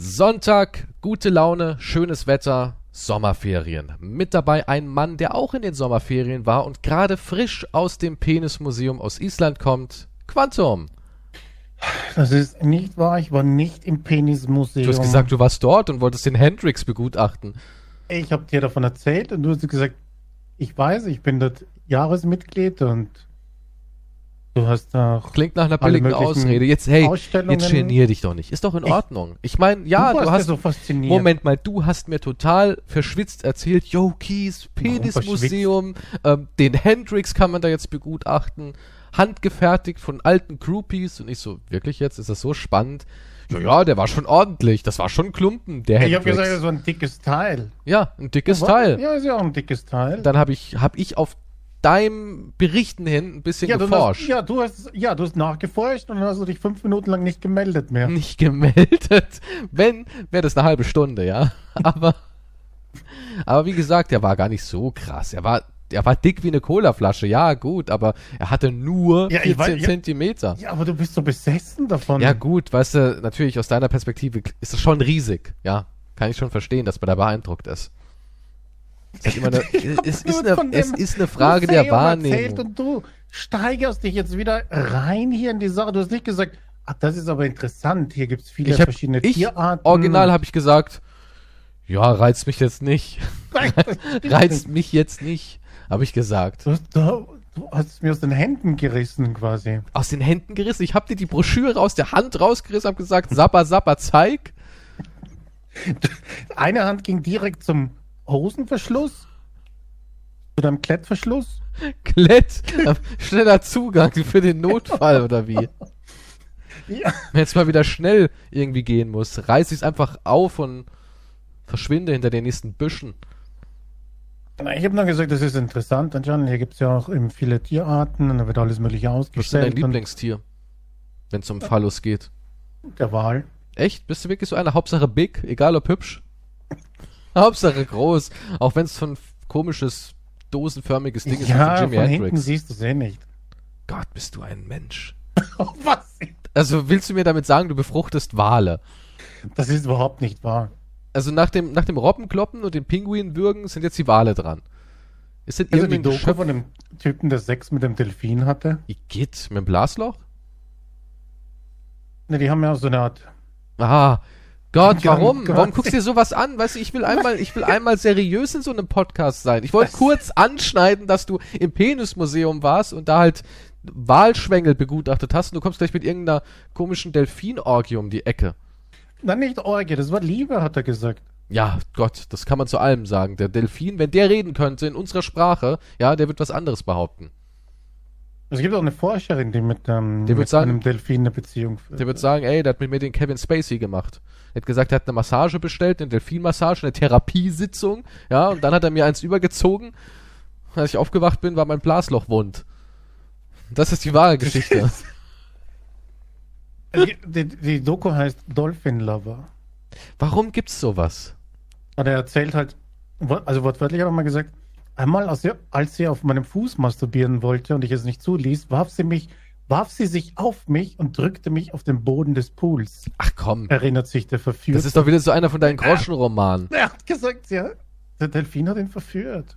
Sonntag, gute Laune, schönes Wetter, Sommerferien. Mit dabei ein Mann, der auch in den Sommerferien war und gerade frisch aus dem Penismuseum aus Island kommt. Quantum. Das ist nicht wahr, ich war nicht im Penismuseum. Du hast gesagt, du warst dort und wolltest den Hendrix begutachten. Ich habe dir davon erzählt und du hast gesagt, ich weiß, ich bin dort Jahresmitglied und du hast auch. Klingt nach einer billigen Ausrede. Jetzt, hey, jetzt genier dich doch nicht. Ist doch in Ich- Ordnung. Ich meine, ja, du du, hast. ja so fasziniert. Moment mal, du hast mir total verschwitzt erzählt, yo, Warum Penismuseum, ähm, den Hendrix kann man da jetzt begutachten, handgefertigt von alten Groupies. Und ich so, wirklich jetzt? Ist das so spannend? Ja, ja, der war schon ordentlich. Das war schon ein Klumpen, der Ich habe gesagt, war ein dickes Teil. ja, ein dickes Was? Teil. Ja, ist ja auch ein dickes Teil. Dann habe ich, hab ich auf deinem Berichten hin ein bisschen ja, du hast, geforscht. ja, du hast, ja, du hast nachgeforscht und dann hast du dich fünf Minuten lang nicht gemeldet mehr. nicht gemeldet. Wenn, wäre das eine halbe Stunde, ja. Aber, aber wie gesagt, er war gar nicht so krass. Er war, er war dick wie eine Colaflasche, ja, gut, aber er hatte nur Ja, ich 14 weiß-. Zentimeter. Ja, aber du bist so besessen davon. Ja, gut, weißt du, natürlich aus deiner Perspektive ist es schon riesig, ja. Kann ich schon verstehen, dass man da beeindruckt ist. Es ist, eine, es, ist eine, es ist eine Frage der Wahrnehmung. Und du steigerst dich jetzt wieder rein hier in die Sache. Du hast nicht gesagt, ach, das ist aber interessant. Hier gibt es viele hab, verschiedene ich, Tierarten. original habe ich gesagt, ja, reizt mich jetzt nicht. Reizt mich jetzt nicht, habe ich gesagt. Du hast, du, du hast es mir aus den Händen gerissen quasi. aus den Händen gerissen. Ich habe dir die Broschüre aus der Hand rausgerissen, habe gesagt, Sappa, Sappa, zeig. Eine Hand ging direkt zum Hosenverschluss. Zu deinem Klettverschluss. Klett, schneller Zugang für den Notfall oder wie? Ja. Wenn jetzt mal wieder schnell irgendwie gehen muss, reiß ich es einfach auf und verschwinde hinter den nächsten Büschen. Ich habe nur gesagt, das ist interessant. Anscheinend, hier gibt es ja auch eben viele Tierarten und da wird alles mögliche Was ist denn dein ausgestellt. Lieblingstier, wenn es um Phallus geht? Der Wal. Echt? Bist du wirklich so einer? Hauptsache big, egal ob hübsch? Hauptsache groß, auch wenn es so ein komisches, dosenförmiges Ding ist Ja, von von hinten Hendrix. siehst du es eh nicht. Gott, bist du ein Mensch. Oh, was? Also willst du mir damit sagen, du befruchtest Wale? Das ist überhaupt nicht wahr. Also nach dem, nach dem Robbenkloppen und dem Pinguinwürgen sind jetzt die Wale dran. Ist denn Also die Doku Geschöpf... von dem Typen, der Sex mit dem Delfin hatte. Igitt, mit dem Blasloch? Ne, die haben ja so eine Art. Ah, Gott, warum? ganz- Warum guckst du dir sowas an? Weißt du, ich will einmal, ich will einmal seriös in so einem Podcast sein. Ich wollte kurz anschneiden, dass du im Penismuseum warst und da halt Walschwengel begutachtet hast und du kommst gleich mit irgendeiner komischen Delfinorgie um die Ecke. Nein, nicht Orgie, das war Liebe, hat er gesagt. Ja, Gott, das kann man zu allem sagen. Der Delfin, wenn der reden könnte in unserer Sprache, ja, der wird was anderes behaupten. Es gibt auch eine Forscherin, die mit, ähm, Der mit sagen- einem Delfin eine Beziehung führt. Der wird sagen, ey, der hat mit mir den Kevin Spacey gemacht. Er hat gesagt, er hat eine Massage bestellt, eine Delfinmassage, eine Therapiesitzung, ja, und dann hat er mir eins übergezogen. Als ich aufgewacht bin, war mein Blasloch wund. Das ist die wahre Geschichte. die, die, die Doku heißt Dolphin Lover. Warum gibt's sowas? Und er erzählt halt, also wortwörtlich hat er mal gesagt, einmal als sie, als sie auf meinem Fuß masturbieren wollte und ich es nicht zuließ, warf sie mich, warf sie sich auf mich und drückte mich auf den Boden des Pools. Ach komm, Erinnert sich der Verführer. das ist doch wieder so einer von deinen Groschenromanen. er hat gesagt, ja, der Delfin hat ihn verführt.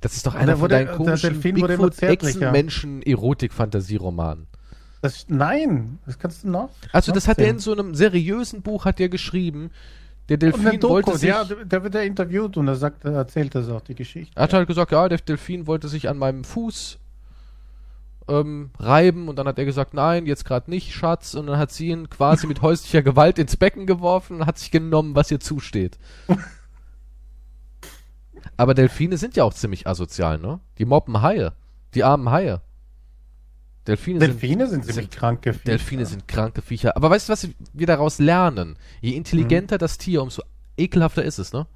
Das ist doch einer er von wurde- deinen komischen Delfin wurde immer Bigfoot zärtlicher. Echsenmenschen Erotik-Fantasieromanen. Das, nein, das kannst du noch. Also das hat er in so einem seriösen Buch hat er geschrieben. Der Delfin wollte sich ja, der, wird ja interviewt und er sagt, er erzählt das auch, die Geschichte. Er hat halt gesagt, ja, der Delfin wollte sich an meinem Fuß ähm, reiben und dann hat er gesagt, nein, jetzt gerade nicht, Schatz. Und dann hat sie ihn quasi mit häuslicher Gewalt ins Becken geworfen und hat sich genommen, was ihr zusteht. Aber Delfine sind ja auch ziemlich asozial, ne? Die mobben Haie. Die armen Haie. Delfine, Delfine sind, sind- ziemlich kranke Viecher. Delfine sind kranke Viecher. Aber weißt du, was wir daraus lernen? Je intelligenter das Tier, umso ekelhafter ist es, ne?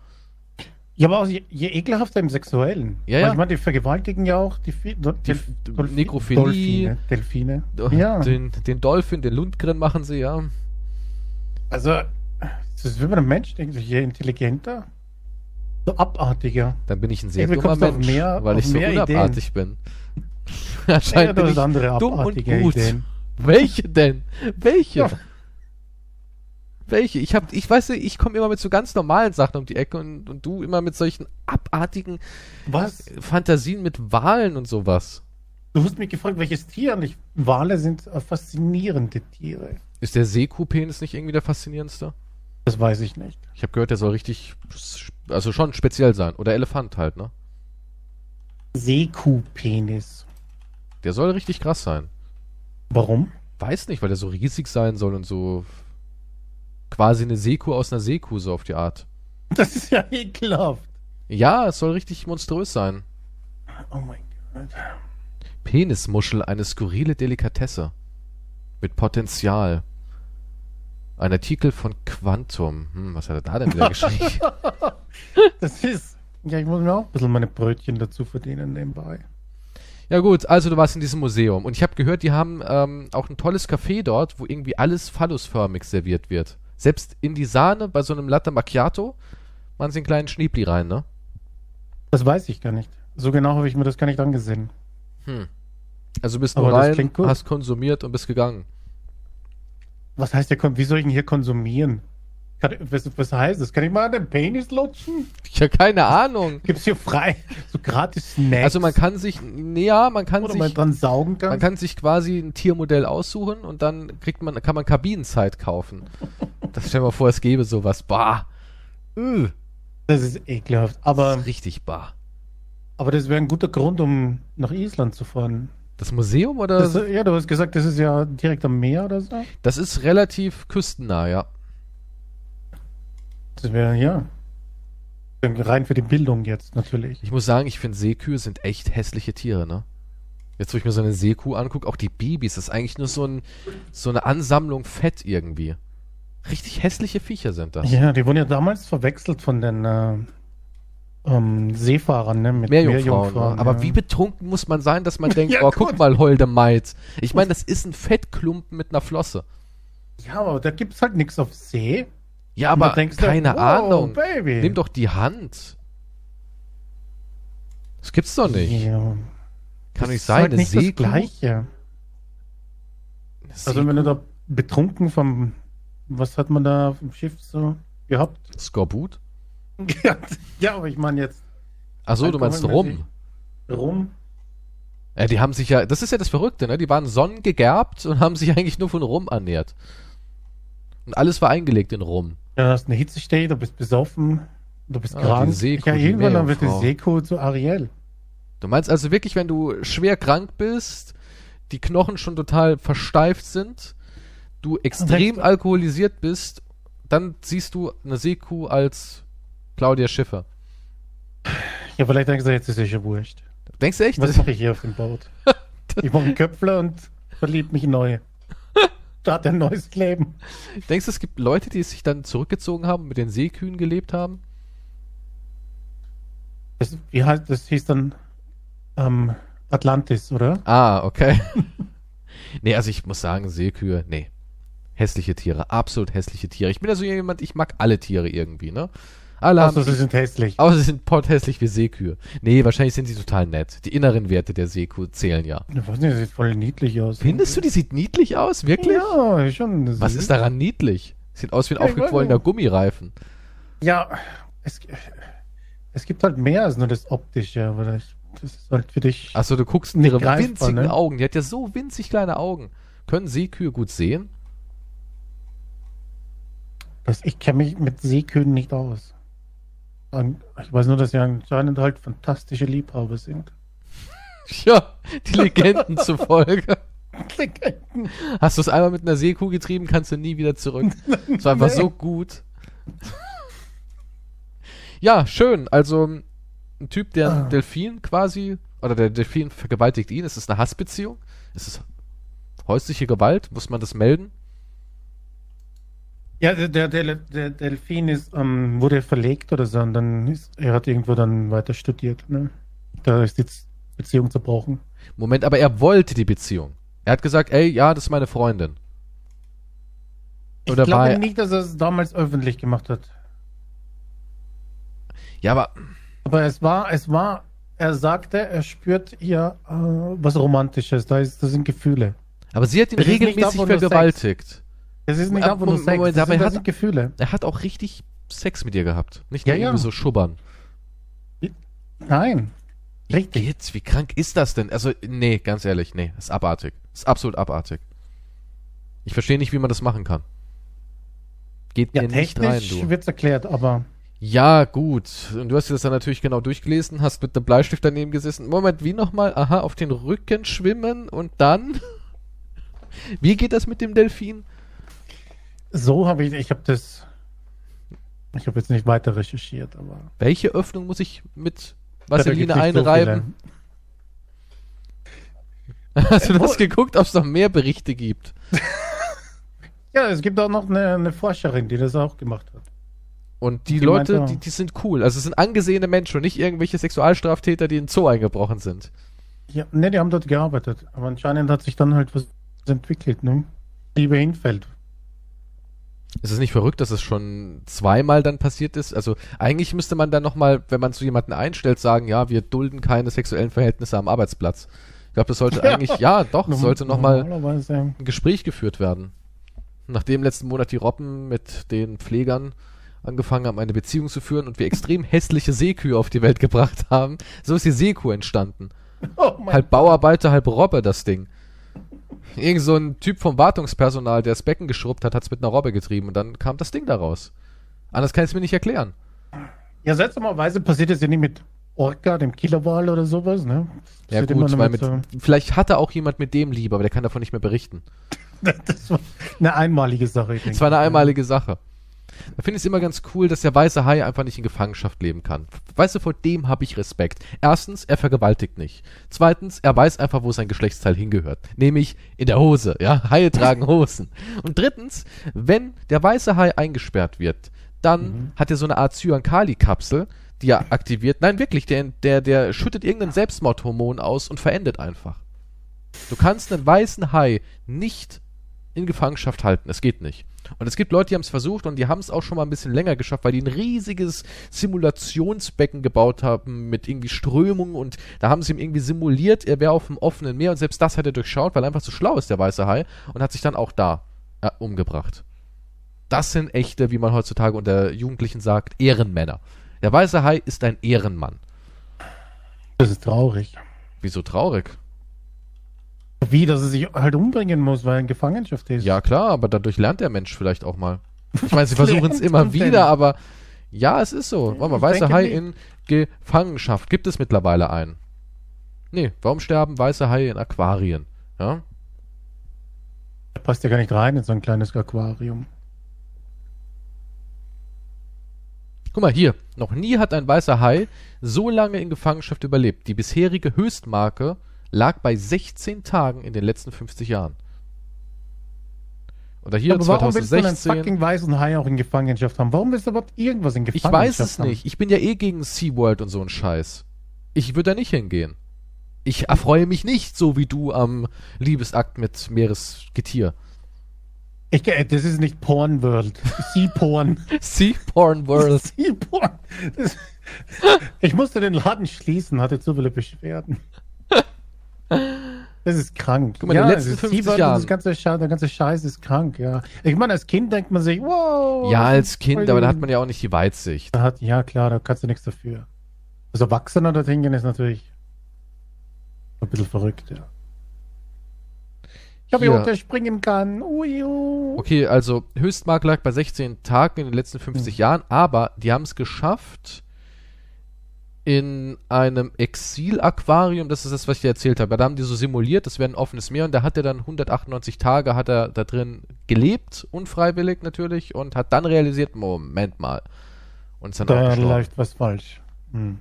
Ja, aber auch je, je ekelhafter im Sexuellen. Ja, ja. Ich meine, die vergewaltigen ja auch die, Dol- Die Delf- Nekrophilie. Delfine. Delfine. Ja. Den, den Dolphin, den Lundgren machen sie, ja. Also, das ist wie bei einem Mensch, denke ich, je intelligenter, so abartiger. Dann bin ich ein sehr dummer Mensch, mehr- weil ich so unabartig bin. Ja, bin hast ich andere dumm und gut. Ideen. Welche denn? Welche? Ja. Welche? Ich hab, ich weiß nicht, ich komme immer mit so ganz normalen Sachen um die Ecke und, und du immer mit solchen abartigen Was? Fantasien mit Wahlen und sowas. Du hast mich gefragt, welches Tier? Und ich, Wale sind faszinierende Tiere. Ist der Seekuhpenis nicht irgendwie der faszinierendste? Das weiß ich nicht. Ich habe gehört, der soll richtig, also schon speziell sein. Oder Elefant halt, ne? Seekuhpenis. Der soll richtig krass sein. Warum? Weiß nicht, weil der so riesig sein soll und so quasi eine Seekuh aus einer Seekuh, so auf die Art. Das ist ja ekelhaft. Ja, es soll richtig monströs sein. Oh mein Gott. Penismuschel, eine skurrile Delikatesse. Mit Potenzial. Ein Artikel von Quantum. Hm, was hat er da denn wieder geschrieben? Das ist. Ja, ich muss mir auch ein bisschen meine Brötchen dazu verdienen nebenbei. Ja gut, also du warst in diesem Museum. Und ich habe gehört, die haben ähm, auch ein tolles Café dort, wo irgendwie alles phallusförmig serviert wird. Selbst in die Sahne bei so einem Latte Macchiato machen sie einen kleinen Schniebli rein, ne? Das weiß ich gar nicht. So genau habe ich mir das gar nicht angesehen. Hm. Also bist das rein, hast konsumiert und bist gegangen. Was heißt der, wie soll ich denn hier konsumieren? Kann, was, was heißt das? Kann ich mal an den Penis lutschen? Ich habe keine Ahnung. Gibt's hier frei so gratis Snacks? Also man kann sich, ja, man kann Oder man sich, dran saugen kann? man kann sich quasi ein Tiermodell aussuchen und dann kriegt man, kann man Kabinenzeit kaufen. Das stell dir mal vor, es gäbe sowas. Bah. Üh, das ist ekelhaft. das Aber, ist richtig bah. aber das wäre ein guter Grund, um nach Island zu fahren. Das Museum oder? Das, Das, ja, du hast gesagt, das ist ja direkt am Meer oder so. ist relativ küstennah, ja. Das wäre, ja. Rein für die Bildung jetzt natürlich. Ich muss sagen, ich finde Seekühe sind echt hässliche Tiere, ne? Jetzt, wo ich mir so eine Seekuh angucke, auch die Babys, das ist eigentlich nur so, ein, so eine Ansammlung Fett irgendwie. Richtig hässliche Viecher sind das. Ja, die wurden ja damals verwechselt von den äh, ähm, Seefahrern, ne? Mit Meerjungfrauen. ne? Aber ja. wie betrunken muss man sein, dass man denkt, Ja, oh, guck mal, holde Maid. Ich meine, das ist ein Fettklumpen mit einer Flosse. Ja, aber da gibt's halt nichts auf See. Ja, aber denkst du, keine wow, Ahnung. Baby. Nimm doch die Hand. Das gibt's doch nicht. Ja, Kann das nicht ist sein, halt eine nicht das Seekuh. Gleiche. Eine Also Seekuh? wenn du da betrunken vom, was hat man da dem Schiff so gehabt? Skorbut? ja, ja, aber ich meine jetzt Achso, du meinst rum. rum. Ja, die haben sich ja, das ist ja das Verrückte, ne? Die waren sonnengegerbt und haben sich eigentlich nur von Rum ernährt. Und alles war eingelegt in Rum. Ja, du hast eine Hitzestelle, du bist besoffen, du bist Ah, krank. Seekuh, ja, irgendwann dann wird die. Seekuh zu Ariel. Du meinst also wirklich, wenn du schwer krank bist, die Knochen schon total versteift sind, du extrem alkoholisiert bist, dann siehst du eine Seekuh als Claudia Schiffer. Ja, vielleicht denkst du, jetzt ist es ja wurscht. Denkst du echt? Was mache ich hier auf dem Boot? ich mache einen Köpfler und verlieb mich neu. Start ein neues Leben. Denkst du, es gibt Leute, die sich dann zurückgezogen haben, mit den Seekühen gelebt haben? Das, wie heißt das? hieß dann ähm, Atlantis, oder? Ah, okay. nee, also ich muss sagen, Seekühe, nee. Hässliche Tiere, absolut hässliche Tiere. Ich bin ja so jemand, ich mag alle Tiere irgendwie, ne? Alle haben, Außer sie sind hässlich. außer sie sind potthässlich wie Seekühe. Nee, wahrscheinlich sind sie total nett. Die inneren Werte der Seekuh zählen ja. Ich weiß nicht, das sieht voll niedlich aus. Findest du, die sieht niedlich aus? Wirklich? Ja, schon. Was ist daran niedlich? Sieht aus wie ein Ja, aufgequollener. Gummireifen. Ja, es, es gibt halt mehr als nur das Optische, aber das, das ist halt für dich. Achso, du guckst in ihre greifbar, winzigen ne? Augen. Die hat ja so winzig kleine Augen. Können Seekühe gut sehen? Das, ich kenne mich mit Seekühen nicht aus. Ich weiß nur, dass sie anscheinend halt fantastische Liebhaber sind. Ja, die Legenden zufolge. Hast du es einmal mit einer Seekuh getrieben, kannst du nie wieder zurück. Es war einfach Nee. so gut. Ja, schön. Also ein Typ, der einen Ah. Delfin quasi, oder der Delfin vergewaltigt ihn. Ist es eine Hassbeziehung? Ist es häusliche Gewalt? Muss man das melden? Ja, der, der, der, der Delfin ist, ähm, wurde verlegt oder so und dann ist, er hat irgendwo dann weiter studiert. Ne? Da ist die Beziehung zerbrochen. Moment, aber er wollte die Beziehung. Er hat gesagt, ey, ja, das ist meine Freundin. Ich Oder war glaube nicht, dass er es damals öffentlich gemacht hat. Ja, aber Aber es war, es war, er sagte, er spürt ihr äh, was Romantisches. Da, ist, da sind Gefühle. Aber sie hat ihn regelmäßig vergewaltigt. Es ist nicht einfach nur Sex, Moment, er das hat- sind Gefühle. Er hat auch richtig Sex mit dir gehabt. Nicht Ja, nur ja. irgendwie so schubbern. Nein. Richtig. Jetzt, wie krank ist das denn? Also, nee, ganz ehrlich, nee, ist abartig. Ist absolut abartig. Ich verstehe nicht, wie man das machen kann. Geht Ja, mir nicht rein, technisch du. wird's erklärt, aber Ja, gut. Und du hast dir das dann natürlich genau durchgelesen, hast mit einem Bleistift daneben gesessen. Moment, wie nochmal? Aha, auf den Rücken schwimmen und dann? Wie geht das mit dem Delfin? So habe ich, ich habe das, ich habe jetzt nicht weiter recherchiert, aber Welche Öffnung muss ich mit Vaseline nicht so einreiben? Hast du das geguckt, ob es noch mehr Berichte gibt? Ja, es gibt auch noch eine, eine Forscherin, die das auch gemacht hat. Und die, Die Leute, meinte- die, die sind cool. Also es sind angesehene Menschen und nicht irgendwelche Sexualstraftäter, die in den Zoo eingebrochen sind. Ja, ne, die haben dort gearbeitet, aber anscheinend hat sich dann halt was entwickelt, ne? Liebe Hinfeld. Ist es nicht verrückt, dass es schon zweimal dann passiert ist? Also eigentlich müsste man dann nochmal, wenn man so jemanden einstellt, sagen, ja, wir dulden keine sexuellen Verhältnisse am Arbeitsplatz. Ich glaube, das sollte Ja. eigentlich, ja, doch, es sollte nochmal ein Gespräch geführt werden. Nachdem letzten Monat die Robben mit den Pflegern angefangen haben, eine Beziehung zu führen und wir extrem hässliche Seekühe auf die Welt gebracht haben, so ist die Seekuh entstanden. Oh Halb Bauarbeiter, halb Robbe, das Ding. Irgend so ein Typ vom Wartungspersonal, der das Becken geschrubbt hat, hat es mit einer Robbe getrieben und dann kam das Ding daraus. Anders kann ich es mir nicht erklären. Ja, seltsamerweise passiert das ja nicht mit Orca, dem Killerwal oder sowas, ne? Das Ja gut, weil mit, so- vielleicht hatte auch jemand mit dem lieber, aber der kann davon nicht mehr berichten. das war eine einmalige Sache. Ich Es war eine einmalige Sache. Da finde ich es immer ganz cool, dass der weiße Hai einfach nicht in Gefangenschaft leben kann. Weißt du, vor dem habe ich Respekt. Erstens, er vergewaltigt nicht. Zweitens, er weiß einfach, wo sein Geschlechtsteil hingehört. Nämlich in der Hose. Ja, Haie tragen Hosen. Und drittens, wenn der weiße Hai eingesperrt wird, dann hat er so eine Art Cyankali-Kapsel, die er aktiviert. Nein, wirklich, der, der, der schüttet irgendein Selbstmordhormon aus und verendet einfach. Du kannst einen weißen Hai nicht in Gefangenschaft halten. Es geht nicht. Und es gibt Leute, die haben es versucht und die haben es auch schon mal ein bisschen länger geschafft, weil die ein riesiges Simulationsbecken gebaut haben mit irgendwie Strömungen und da haben sie ihm irgendwie simuliert, er wäre auf dem offenen Meer und selbst das hat er durchschaut, weil er einfach zu schlau ist, der weiße Hai, und hat sich dann auch da äh, umgebracht. Das sind echte, wie man heutzutage unter Jugendlichen sagt, Ehrenmänner. Der weiße Hai ist ein Ehrenmann. Das ist traurig. Wieso traurig? Wie, dass er sich halt umbringen muss, weil er in Gefangenschaft ist. Ja, klar, aber dadurch lernt der Mensch vielleicht auch mal. Ich meine, sie versuchen es immer wieder, denn? aber ja, es ist so. Warte mal, Ich weiße denke Hai nicht. in Gefangenschaft. Gibt es mittlerweile einen? Nee, warum sterben weiße Haie in Aquarien? Ja? Er passt ja gar nicht rein in so ein kleines Aquarium. Guck mal hier, noch nie hat ein weißer Hai so lange in Gefangenschaft überlebt. Die bisherige Höchstmarke lag bei 16 Tagen in den letzten 50 Jahren. Oder hier aber warum willst du einen 2016. fucking weißen Hai auch in Gefangenschaft haben? Warum willst du überhaupt irgendwas in Ich Gefangenschaft weiß es haben? nicht. Ich bin ja eh gegen SeaWorld und so ein Scheiß. Ich würde da nicht hingehen. Ich erfreue mich nicht so wie du am Liebesakt mit Meeresgetier. Ich, äh, das ist nicht Porn World. Sea Porn. Sea Porn World. sea Porn. Das, ich musste den Laden schließen, hatte zu viele Beschwerden. Das ist krank. Guck mal, in den letzten es ist 50 Sea World und Jahren- Das ganze, der ganze Scheiß ist krank, ja. Ich meine, als Kind denkt man sich, wow. Ja, als Kind, aber da hat man ja auch nicht die Weitsicht. Hat, ja, klar, da kannst du nichts dafür. Als Erwachsener dorthin gehen ist natürlich ein bisschen verrückt, ja. Ich habe Hier. ja springen kann. Ui, ui. Okay, also Höchstmark lag bei 16 Tagen in den letzten 50 Jahren, aber die haben es geschafft in einem Exil-Aquarium, das ist das, was ich dir erzählt habe. Da haben die so simuliert, das wäre ein offenes Meer und da hat er dann 198 Tage hat er da drin gelebt, unfreiwillig natürlich, und hat dann realisiert, Moment mal. Und ist dann Da läuft was falsch. Hm.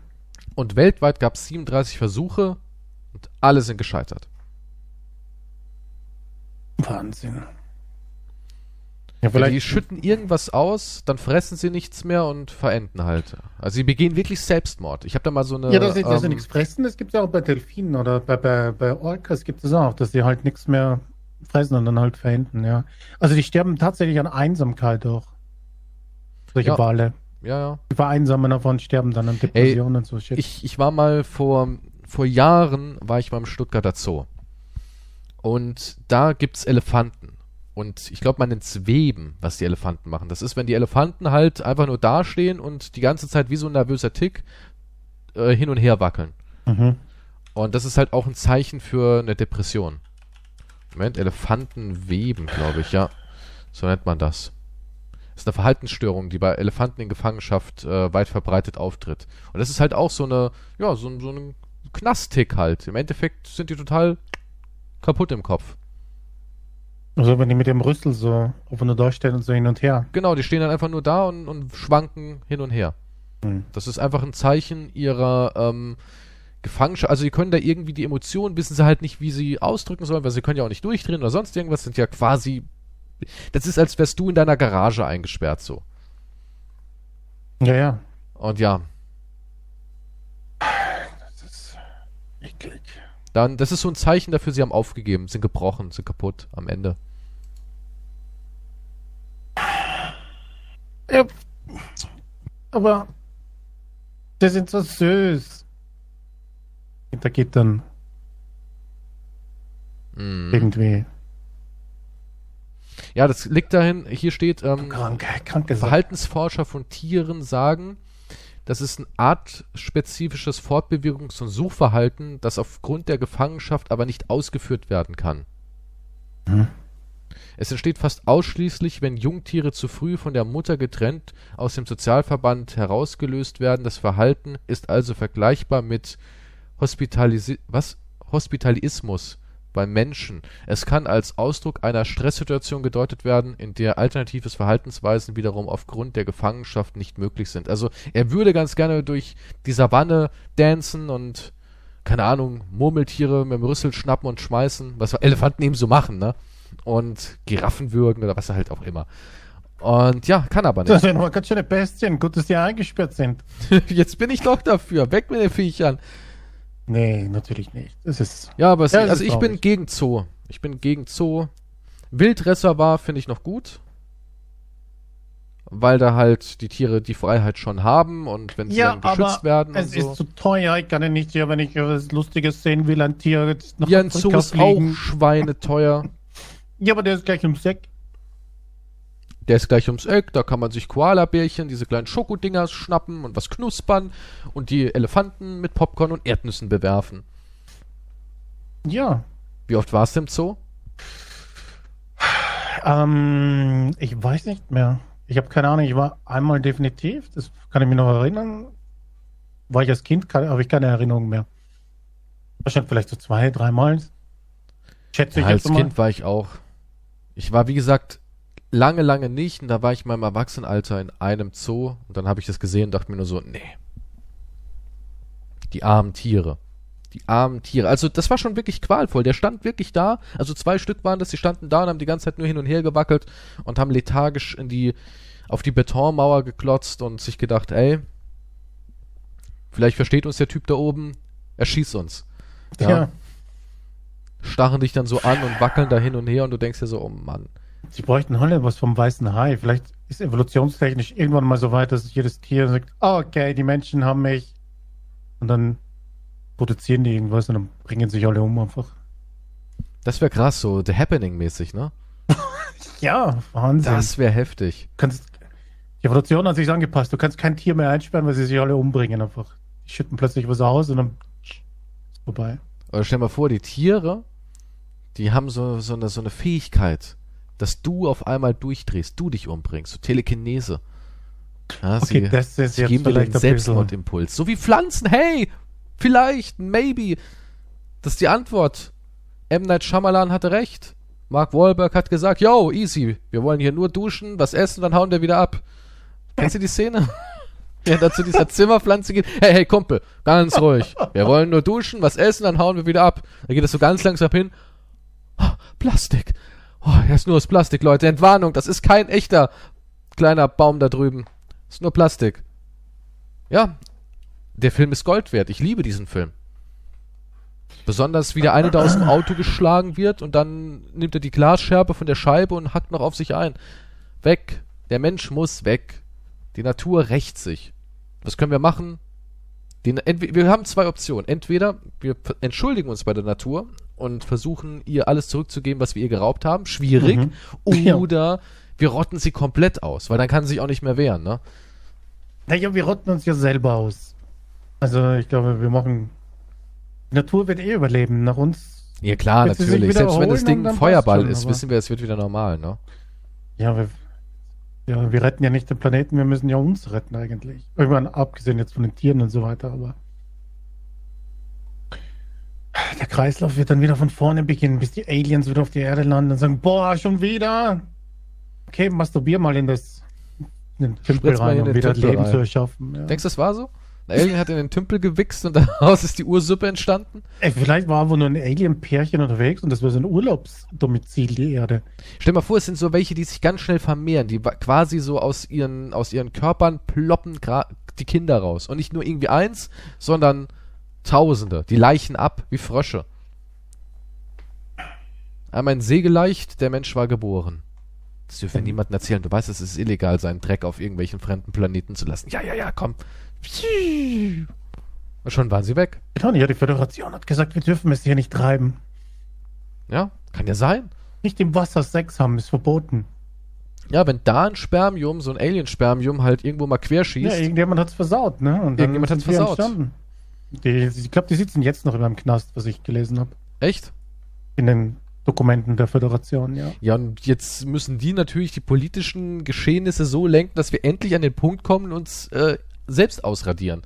Und weltweit gab es 37 Versuche und alle sind gescheitert. Wahnsinn. Ja, vielleicht die schütten irgendwas aus, dann fressen sie nichts mehr und verenden halt. Also sie begehen wirklich Selbstmord. Ich habe da mal so eine. Ja, dass sie, dass sie ähm, nichts fressen, das gibt es ja auch bei Delfinen oder bei, bei, bei Orcas gibt es auch, dass sie halt nichts mehr fressen und dann halt verenden, ja. Also die sterben tatsächlich an Einsamkeit auch. Solche Ja. Wale. Ja, ja. Die vereinsamen davon sterben dann an Depressionen und so shit. Ich, ich war mal vor, vor Jahren, war ich mal im Stuttgarter Zoo. Und da gibt's Elefanten. Und ich glaube, man nennt es Weben, was die Elefanten machen. Das ist, wenn die Elefanten halt einfach nur dastehen und die ganze Zeit wie so ein nervöser Tick äh, hin und her wackeln. Mhm. Und das ist halt auch ein Zeichen für eine Depression. Moment, Elefanten weben, glaube ich, ja. So nennt man das. Das ist eine Verhaltensstörung, die bei Elefanten in Gefangenschaft äh, weit verbreitet auftritt. Und das ist halt auch so eine, ja, so, so ein Knasttick halt. Im Endeffekt sind die total kaputt im Kopf. Also wenn die mit dem Rüssel so auf und da stehen und so hin und her. Genau, die stehen dann einfach nur da und, und schwanken hin und her. Hm. Das ist einfach ein Zeichen ihrer ähm, Gefangenschaft. Also die können da irgendwie die Emotionen, wissen sie halt nicht, wie sie ausdrücken sollen, weil sie können ja auch nicht durchdrehen oder sonst irgendwas, sind ja quasi. Das ist, als wärst du in deiner Garage eingesperrt so. Ja, ja. Und ja, Das ist eklig. Dann, das ist so ein Zeichen dafür, sie haben aufgegeben, sind gebrochen, sind kaputt am Ende. Ja. Aber die sind so süß. Da geht dann Mhm. irgendwie Ja, das liegt dahin, hier steht, ähm, krank, Sache. Verhaltensforscher von Tieren sagen, das ist ein artspezifisches Fortbewegungs- und Suchverhalten, das aufgrund der Gefangenschaft aber nicht ausgeführt werden kann. Mhm. Es entsteht fast ausschließlich, wenn Jungtiere zu früh von der Mutter getrennt aus dem Sozialverband herausgelöst werden. Das Verhalten ist also vergleichbar mit Hospitalisi was? Hospitalismus beim Menschen. Es kann als Ausdruck einer Stresssituation gedeutet werden, in der alternatives Verhaltensweisen wiederum aufgrund der Gefangenschaft nicht möglich sind. Also er würde ganz gerne durch die Savanne dancen und keine Ahnung, Murmeltiere mit dem Rüssel schnappen und schmeißen, was Elefanten eben so machen, ne? Und Giraffen würgen oder was halt auch immer. Und ja, kann aber Das nicht. sind aber ganz schöne Bestien. Gut, dass die eingesperrt sind. Jetzt bin ich doch dafür. Weg mit den Viechern. Nee, natürlich nicht. Das ist. Ja, aber es, Ja, also ich bin gegen Zoo. Ich bin gegen Zoo. Wildreservoir finde ich noch gut. Weil da halt die Tiere die Freiheit schon haben und wenn sie Ja, dann geschützt aber werden Es so. ist zu teuer. Ich kann ja nicht hier, wenn ich was Lustiges sehen will, ein Tier nach Ja, ein Zoo ist auch fliegen. schweineteuer. Ja, aber der ist gleich ums Eck. Der ist gleich ums Eck, da kann man sich Koala-Bärchen, diese kleinen Schokodinger schnappen und was knuspern und die Elefanten mit Popcorn und Erdnüssen bewerfen. Ja. Wie oft warst du im Zoo? Ähm, ich weiß nicht mehr. Ich habe keine Ahnung. Ich war einmal definitiv. Das kann ich mich noch erinnern. War ich als Kind, habe ich keine Erinnerung mehr. Wahrscheinlich vielleicht so zwei, dreimal. Schätze Ja, ich als mal. Kind war ich auch. Ich war, wie gesagt, lange, lange nicht und da war ich in meinem Erwachsenenalter in einem Zoo und dann habe ich das gesehen und dachte mir nur so, nee. Die armen Tiere. Die armen Tiere. Also das war schon wirklich qualvoll. Der stand wirklich da. Also zwei Stück waren das, die standen da und haben die ganze Zeit nur hin und her gewackelt und haben lethargisch in die, auf die Betonmauer geklotzt und sich gedacht, ey, vielleicht versteht uns der Typ da oben, er schießt uns. Ja. Ja. Starren dich dann so an und wackeln da hin und her und du denkst dir so, oh Mann. Sie bräuchten Holle was vom weißen Hai. Vielleicht ist evolutionstechnisch irgendwann mal so weit, dass jedes Tier sagt, "Ah, okay, die Menschen haben mich. Und dann produzieren die irgendwas und dann bringen sich alle um einfach. Das wäre krass, so The Happening-mäßig, ne? Ja, Wahnsinn. Das wäre heftig. Kannst, die Evolution hat sich angepasst. Du kannst kein Tier mehr einsperren, weil sie sich alle umbringen einfach. Die schütten plötzlich was aus und dann ist vorbei. Oder stell mal vor, die Tiere, die haben so, so, eine, so eine Fähigkeit, dass du auf einmal durchdrehst, du dich umbringst, so Telekinese. Ja, Okay, sie, das ist sie jetzt geben dir den vielleicht ein bisschen... Selbstmordimpuls. So wie Pflanzen, hey, vielleicht, maybe. Das ist die Antwort. M. Night Shyamalan hatte recht. Mark Wahlberg hat gesagt, yo, easy, wir wollen hier nur duschen, was essen, dann hauen wir wieder ab. Kennst du die Szene? Ja, dazu dieser Zimmerpflanze geht, hey, hey, Kumpel, ganz ruhig. Wir wollen nur duschen, was essen, dann hauen wir wieder ab. Da geht es so ganz langsam hin. Oh, Plastik. Oh, er ist nur aus Plastik, Leute. Entwarnung, das ist kein echter kleiner Baum da drüben. Ist nur Plastik. Ja, der Film ist Gold wert. Ich liebe diesen Film. Besonders wie der eine da aus dem Auto geschlagen wird und dann nimmt er die Glasscherbe von der Scheibe und hackt noch auf sich ein. Weg. Der Mensch muss weg. Die Natur rächt sich. Was können wir machen? Den, wir haben zwei Optionen. Entweder wir entschuldigen uns bei der Natur und versuchen, ihr alles zurückzugeben, was wir ihr geraubt haben. Schwierig. Mhm. Ja. Oder wir rotten sie komplett aus, weil dann kann sie sich auch nicht mehr wehren, ne? Naja, wir rotten uns ja selber aus. Also ich glaube, wir machen. Die Natur wird eh überleben. Nach uns. Ja klar, natürlich. Selbst wenn das Ding ein Feuerball ist, wissen wir, es wird wieder normal, ne? Ja, wir, ja, wir retten ja nicht den Planeten, wir müssen ja uns retten eigentlich. Irgendwann abgesehen jetzt von den Tieren und so weiter, aber. Der Kreislauf wird dann wieder von vorne beginnen, bis die Aliens wieder auf die Erde landen und sagen, boah, schon wieder. Okay, masturbier mal in das in den Tümpel rein, in um wieder Tümpel Leben rein. zu erschaffen. Ja. Denkst du, das war so? Ein Alien hat in den Tümpel gewichst und daraus ist die Ursuppe entstanden? Ey, vielleicht war wohl nur ein Alien-Pärchen unterwegs und das war so ein Urlaubsdomizil, die Erde. Stell dir mal vor, es sind so welche, die sich ganz schnell vermehren, die quasi so aus ihren, aus ihren Körpern ploppen die Kinder raus. Und nicht nur irgendwie eins, sondern Tausende. Die leichen ab wie Frösche. Einmal ein See geleicht, der Mensch war geboren. Das dürfen wir niemandem erzählen. Du weißt, es ist illegal, seinen Dreck auf irgendwelchen fremden Planeten zu lassen. Ja, ja, ja, komm. Und schon waren sie weg. Ja, die Föderation hat gesagt, wir dürfen es hier nicht treiben. Ja, kann ja sein. Nicht im Wasser Sex haben, ist verboten. Ja, wenn da ein Spermium, so ein Alien-Spermium halt irgendwo mal Ja, querschießt. irgendjemand hat's versaut, ne? Und Irgendjemand hat's die versaut. entstanden. Die, ich glaube, die sitzen jetzt noch in einem Knast, was ich gelesen habe. echt? In den Dokumenten der Föderation, ja. Ja, und jetzt müssen die natürlich die politischen Geschehnisse so lenken, dass wir endlich an den Punkt kommen und uns äh, selbst ausradieren.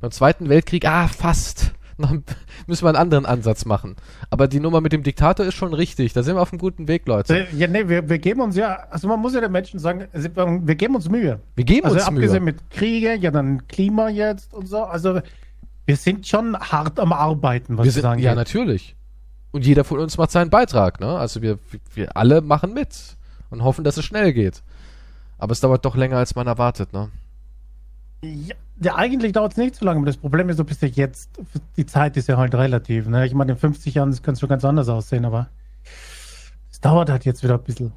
Beim Zweiten Weltkrieg, ah, fast. Ein- müssen wir einen anderen Ansatz machen. Aber die Nummer mit dem Diktator ist schon richtig. Da sind wir auf einem guten Weg, Leute. Äh, Ja, nee, wir, wir geben uns ja, also man muss ja den Menschen sagen, also wir geben uns Mühe. Wir geben Also uns abgesehen Mühe. mit Kriege, ja dann Klima jetzt und so. Also wir sind schon hart am Arbeiten, was Wir sind, angeht. ja, natürlich. Und jeder von uns macht seinen Beitrag, ne? Also wir, wir alle machen mit und hoffen, dass es schnell geht. Aber es dauert doch länger, als man erwartet, ne? Ja, ja, eigentlich dauert es nicht so lange, aber das Problem ist so bis jetzt, die Zeit ist ja halt relativ. Ne? Ich meine, in 50 Jahren kann es schon ganz anders aussehen, aber es dauert halt jetzt wieder ein bisschen.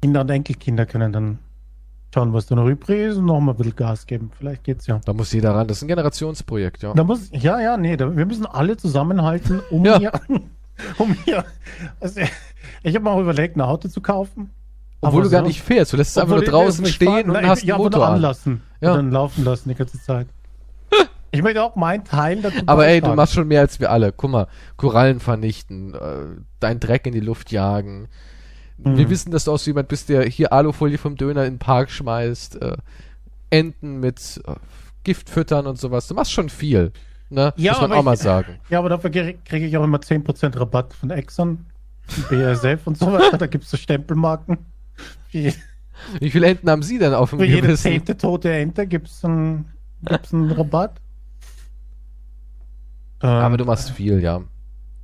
Kinder und Enkelkinder können dann schauen, was da noch übrig ist und noch mal ein bisschen Gas geben. Vielleicht geht's ja. Da muss jeder ran. Das ist ein Generationsprojekt, ja. Da muss, ja, ja, nee, da, wir müssen alle zusammenhalten, um Ja. hier, um hier. Also, ich habe mal auch überlegt, ein Auto zu kaufen. Obwohl du gar so- nicht fährst. Du lässt es einfach nur draußen ich stehen fahren- und Nein, hast ja, einen aber nur Motor anlassen Ja. und dann laufen lassen die ganze Zeit. Ich möchte auch meinen Teil dazu Aber ey, du machst schon mehr als wir alle. Guck mal, Korallen vernichten, äh, dein Dreck in die Luft jagen. Wir Mhm. wissen, dass du auch so jemand bist, der hier Alufolie vom Döner in den Park schmeißt, äh, Enten mit äh, Gift füttern und sowas. Du machst schon viel. Ne? Ja, Muss man aber auch mal ich- sagen. Ja, aber dafür kriege krieg ich auch immer 10% Rabatt von Exxon, BASF und so weiter. Da gibt es so Stempelmarken. Für, Wie viele Enten haben sie denn auf dem für jede Gewissen? zehnte tote Ente gibt es einen, gibt's einen Rabatt. Ähm, Aber du machst viel, ja.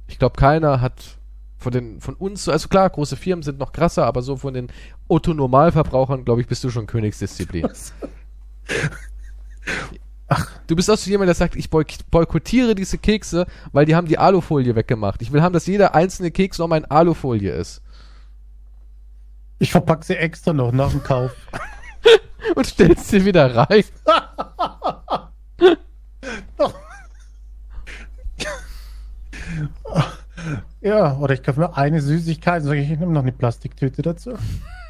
Ich glaube, keiner hat von den von uns, so- also klar, große Firmen sind noch krasser, aber so von den Otto-Normalverbrauchern, glaube ich, bist du schon Königsdisziplin. Du bist auch so jemand, der sagt, ich boyk- boykottiere diese Kekse, weil die haben die Alufolie weggemacht. Ich will haben, dass jeder einzelne Keks nochmal in Alufolie ist. Ich verpacke sie extra noch nach dem Kauf. Und stellst sie wieder rein. Ja, oder ich kaufe mir eine Süßigkeit und sage, ich nehme noch eine Plastiktüte dazu.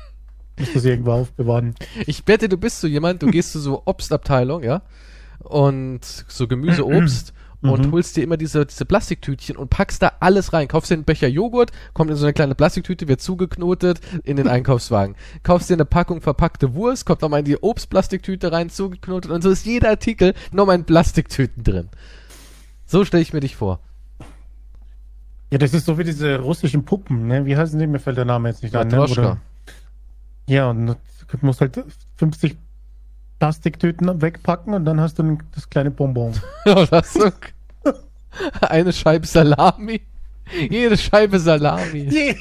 Muss das irgendwo aufbewahren. Ich wette, du bist so jemand, du gehst zu so Obstabteilung, ja, und so Gemüse, Obst und Mhm. holst dir immer diese, diese Plastiktütchen und packst da alles rein. Kaufst dir einen Becher Joghurt, kommt in so eine kleine Plastiktüte, wird zugeknotet in den Einkaufswagen. Kaufst dir eine Packung verpackte Wurst, kommt nochmal in die Obstplastiktüte rein, zugeknotet und so ist jeder Artikel nochmal in Plastiktüten drin. So stelle ich mir dich vor. Ja, das ist so wie diese russischen Puppen, ne? Wie heißen die? Mir fällt der Name jetzt nicht ein. Ne? Oder- Ja, und du musst halt 50 Plastiktüten wegpacken und dann hast du das kleine Bonbon. Oder so. Eine Scheibe Salami. Jede Scheibe Salami Yeah.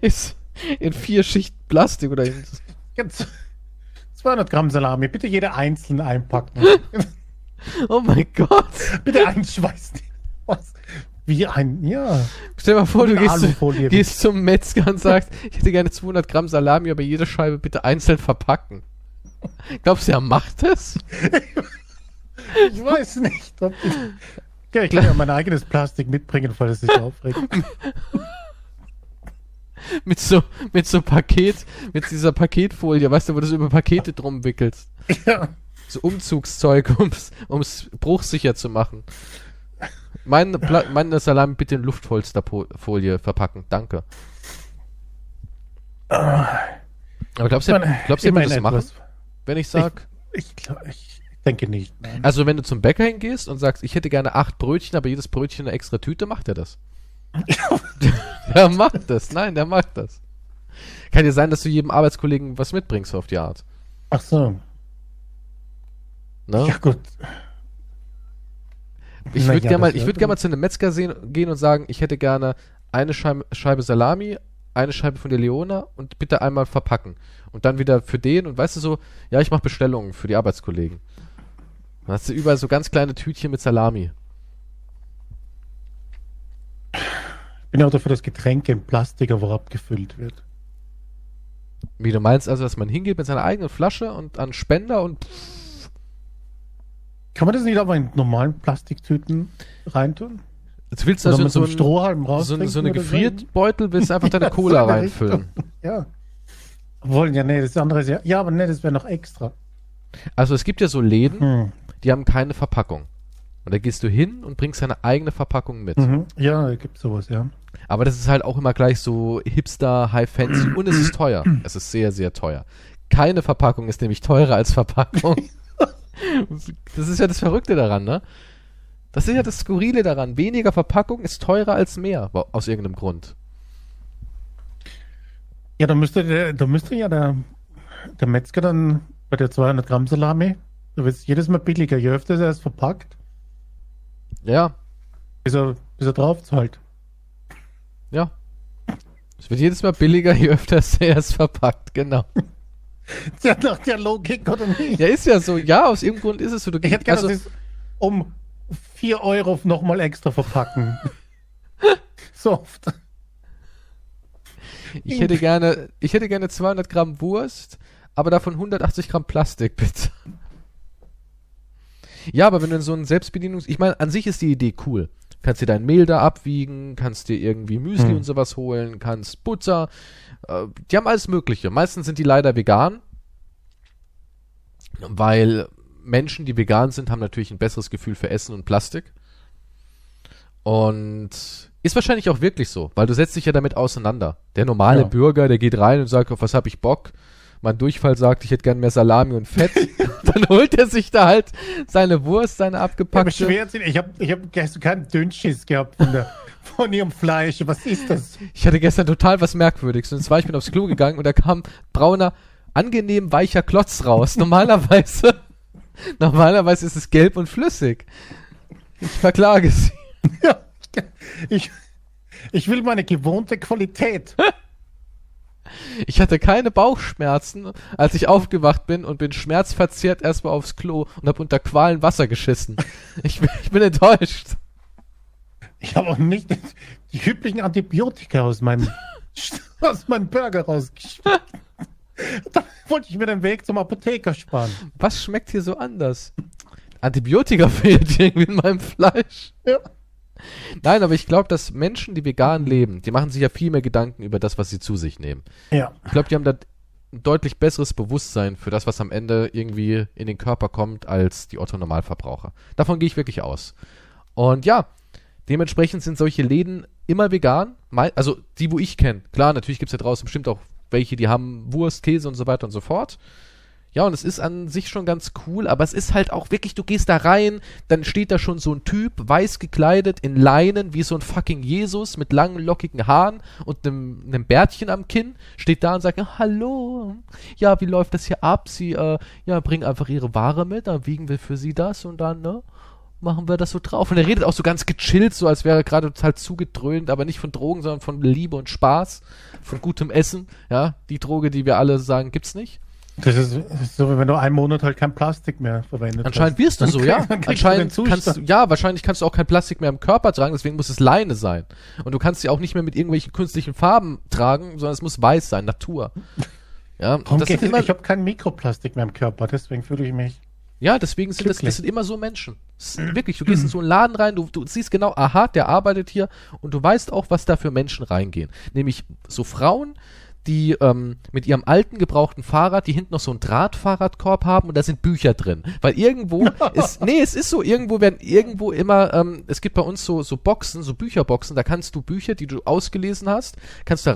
ist in vier Schichten Plastik oder in, Jetzt 200 Gramm Salami, bitte jede einzeln einpacken. Oh mein Gott. bitte einschweißen. Was? Wie ein, ja. Stell dir mal vor, du gehst, zu, gehst zum Metzger und sagst, ich hätte gerne 200 Gramm Salami, aber jede Scheibe bitte einzeln verpacken. Glaubst du, er macht es? Ich weiß nicht. Ob ich, Ja, ich kann ja mein eigenes Plastik mitbringen, falls es sich aufregt. mit so, mit so Paket, mit dieser Paketfolie, weißt du, wo du so über Pakete drum wickelst. ja. So Umzugszeug, ums, ums bruchsicher zu machen. Meine, Pla meine Salami bitte in Luftpolsterfolie verpacken. Danke. Aber glaubst du, glaubst du, er würde das machen, wenn ich sag? Ich, glaub, ich denke nicht. Nein. Also wenn du zum Bäcker hingehst und sagst, ich hätte gerne acht Brötchen, aber jedes Brötchen eine extra Tüte, macht er das. der macht das. Nein, der macht das. Kann ja sein, dass du jedem Arbeitskollegen was mitbringst auf die Art. Ach so. Ne? Ja, gut. Ich würde gerne mal, ich würd gern mal zu einem Metzger sehen, gehen und sagen, ich hätte gerne eine Scheibe, Scheibe Salami, eine Scheibe von der Leona und bitte einmal verpacken. Und dann wieder für den und weißt du so, ja, ich mache Bestellungen für die Arbeitskollegen. Dann hast du überall so ganz kleine Tütchen mit Salami. Ich bin ja auch dafür, dass Getränke in Plastik aber abgefüllt wird. Wie du meinst also, dass man hingeht mit seiner eigenen Flasche und an Spender und Kann man das nicht aber in normalen Plastiktüten reintun? jetzt willst du Oder also mit so, so einem ein, Strohhalm so, raus. eine- so eine Gefrierbeutel, willst du einfach deine Cola so reinfüllen. Ja. Wollen ja, nee, das andere ist ja. Ja, aber nee, das wäre noch extra. Also es gibt ja so Läden, Hm. die haben keine Verpackung. Und da gehst du hin und bringst deine eigene Verpackung mit. Mhm. Ja, da gibt sowas, ja. Aber das ist halt auch immer gleich so Hipster, High Fancy und es ist teuer. Es ist sehr, sehr teuer. Keine Verpackung ist nämlich teurer als Verpackung. das ist ja das Verrückte daran, ne? Das ist ja das Skurrile daran. Weniger Verpackung ist teurer als mehr, aus irgendeinem Grund. Ja, da müsste, der, da müsste ja der, der Metzger dann bei der 200 Gramm Salami, da wird es jedes Mal billiger. Je öfter er es verpackt, Ja, bis er, bis er drauf zahlt. ja. Es wird jedes Mal billiger, je öfter er es verpackt, genau. Ja, nach der Logik oder nicht? Ja, ist ja so. Ja, aus irgendeinem Grund ist es so. Du, Ich hätte gerne, also, um 4 Euro nochmal extra verpacken. so oft. Ich hätte gerne, ich hätte gerne 200 Gramm Wurst, aber davon 180 Gramm Plastik, bitte. Ja, aber wenn du in so einen Selbstbedienungs... Ich meine, an sich ist die Idee cool. Kannst dir dein Mehl da abwiegen, kannst dir irgendwie Müsli Hm. und sowas holen, kannst Butter. Äh, die haben alles Mögliche. Meistens sind die leider vegan, weil Menschen, die vegan sind, haben natürlich ein besseres Gefühl für Essen und Plastik. Und ist wahrscheinlich auch wirklich so, weil du setzt dich ja damit auseinander. Der normale Ja. Bürger, der geht rein und sagt, auf was hab ich Bock? Mein Durchfall sagt, ich hätte gern mehr Salami und Fett. Dann holt er sich da halt seine Wurst, seine Ja, abgepackte. sich. Ich habe ich hab gestern keinen Dünnschiss gehabt von, der, von ihrem Fleisch. Was ist das? Ich hatte gestern total was Merkwürdiges. Und zwar, ich bin aufs Klo gegangen und da kam brauner, angenehm weicher Klotz raus. Normalerweise, normalerweise ist es gelb und flüssig. Ich verklage sie. Ja, ich, ich will meine gewohnte Qualität. Ich hatte keine Bauchschmerzen, als ich aufgewacht bin und bin schmerzverzerrt erstmal aufs Klo und habe unter Qualen Wasser geschissen. Ich bin, ich bin enttäuscht. Ich habe auch nicht die üblichen Antibiotika aus meinem, aus meinem Burger rausgeschmeckt. Da wollte ich mir den Weg zum Apotheker sparen. Was schmeckt hier so anders? Antibiotika fehlt irgendwie in meinem Fleisch. Ja. Nein, aber ich glaube, dass Menschen, die vegan leben, die machen sich ja viel mehr Gedanken über das, was sie zu sich nehmen. Ja. Ich glaube, die haben da ein deutlich besseres Bewusstsein für das, was am Ende irgendwie in den Körper kommt, als die Otto-Normalverbraucher. Davon gehe ich wirklich aus. Und ja, dementsprechend sind solche Läden immer vegan. Also die, wo ich kenne. Klar, natürlich gibt es da draußen bestimmt auch welche, die haben Wurst, Käse und so weiter und so fort. Ja, und es ist an sich schon ganz cool, aber es ist halt auch wirklich, du gehst da rein, dann steht da schon so ein Typ, weiß gekleidet, in Leinen, wie so ein fucking Jesus mit langen, lockigen Haaren und einem, einem Bärtchen am Kinn, steht da und sagt, "Ja, hallo, ja, wie läuft das hier ab? Sie, äh, ja, bringen einfach ihre Ware mit, dann wiegen wir für sie das und dann, ne, machen wir das so drauf. Und er redet auch so ganz gechillt, so als wäre er gerade total zugedröhnt, aber nicht von Drogen, sondern von Liebe und Spaß, von gutem Essen, ja, die Droge, die wir alle sagen, gibt's nicht. Das ist, das ist so, wie wenn du einen Monat halt kein Plastik mehr verwendet Anscheinend wirst du so, ja. Anscheinend kannst du, ja, wahrscheinlich kannst du auch kein Plastik mehr im Körper tragen, deswegen muss es Leine sein. Und du kannst sie auch nicht mehr mit irgendwelchen künstlichen Farben tragen, sondern es muss weiß sein, Natur. Ja, Warum das geht immer, ich habe kein Mikroplastik mehr im Körper, deswegen fühle ich mich. ja, deswegen sind das, das sind immer so Menschen. Wirklich, du gehst in so einen Laden rein, du, du siehst genau, aha, der arbeitet hier und du weißt auch, was da für Menschen reingehen. Nämlich so Frauen, die ähm, mit ihrem alten gebrauchten Fahrrad, die hinten noch so einen Drahtfahrradkorb haben und da sind Bücher drin. Weil irgendwo ist, nee, es ist so, irgendwo werden irgendwo immer, ähm, es gibt bei uns so, so Boxen, so Bücherboxen, da kannst du Bücher, die du ausgelesen hast, kannst da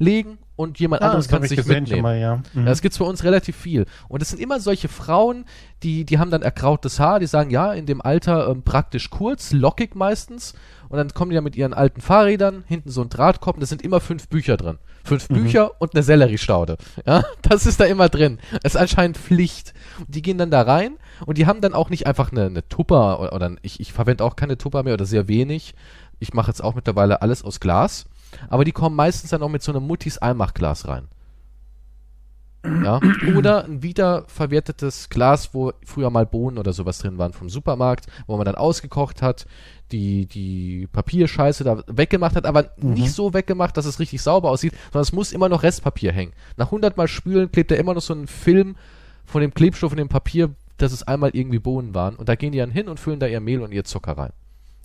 reinlegen und jemand anderes Ah, hab kann ich sich mitnehmen. schon mal, ja. Mhm. Das gibt's bei uns relativ viel. Und es sind immer solche Frauen, die, die haben dann ergrautes Haar, die sagen, ja, in dem Alter ähm, praktisch kurz, lockig meistens. Und dann kommen die ja mit ihren alten Fahrrädern, hinten so ein Drahtkorb, und da sind immer fünf Bücher drin. Fünf Bücher und eine Selleriestaude. Ja, das ist da immer drin. Das ist anscheinend Pflicht. Und die gehen dann da rein und die haben dann auch nicht einfach eine, eine Tupper oder, oder ich, ich verwende auch keine Tupper mehr oder sehr wenig. Ich mache jetzt auch mittlerweile alles aus Glas. Aber die kommen meistens dann auch mit so einem Muttis Einmachglas rein. Ja, oder ein wiederverwertetes Glas, wo früher mal Bohnen oder sowas drin waren vom Supermarkt, wo man dann ausgekocht hat, die, die Papierscheiße da weggemacht hat, aber nicht so weggemacht, dass es richtig sauber aussieht, sondern es muss immer noch Restpapier hängen. Nach 100 Mal spülen klebt da immer noch so ein Film von dem Klebstoff und dem Papier, dass es einmal irgendwie Bohnen waren. Und da gehen die dann hin und füllen da ihr Mehl und ihr Zucker rein.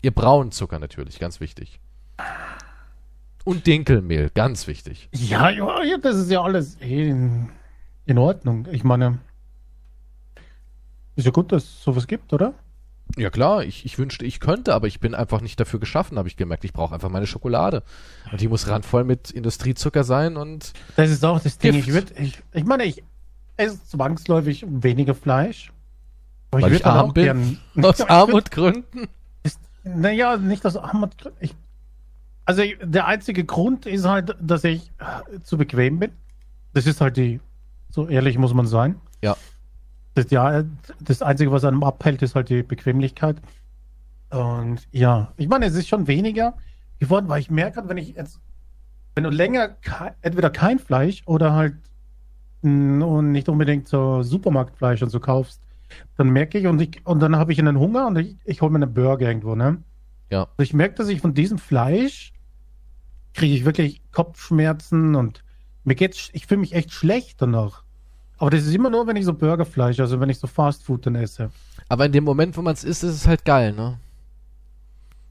Ihr braunen Zucker natürlich, ganz wichtig. Und Dinkelmehl, ganz wichtig. Ja, ja, ja, das ist ja alles eh in, in Ordnung. Ich meine, ist ja gut, dass es sowas gibt, oder? Ja klar, ich, ich wünschte, ich könnte, aber ich bin einfach nicht dafür geschaffen, habe ich gemerkt. Ich brauche einfach meine Schokolade. Und die muss randvoll mit Industriezucker sein und Das ist auch das Ding. Gift. Ich, würd, ich, ich meine, ich esse zwangsläufig weniger Fleisch. Aber weil ich, dann arm bin, gern- aus ich Armutgründen. Naja, nicht aus Armut. Ich, also der einzige Grund ist halt, dass ich äh, zu bequem bin. Das ist halt die, so ehrlich muss man sein. Ja. Das, ja, das Einzige, was einem abhält, ist halt die Bequemlichkeit. Und ja, ich meine, es ist schon weniger geworden, weil ich merke, halt, wenn ich jetzt, wenn du länger entweder kein Fleisch oder halt mm, und nicht unbedingt so Supermarktfleisch und so kaufst, dann merke ich und ich und dann habe ich einen Hunger und ich, ich hole mir einen Burger irgendwo, ne? Ja. Also ich merke, dass ich von diesem Fleisch kriege ich wirklich Kopfschmerzen und mir geht's, ich fühle mich echt schlecht danach. Aber das ist immer nur, wenn ich so Burgerfleisch, also wenn ich so Fastfood dann esse. Aber in dem Moment, wo man es isst, ist es halt geil, ne?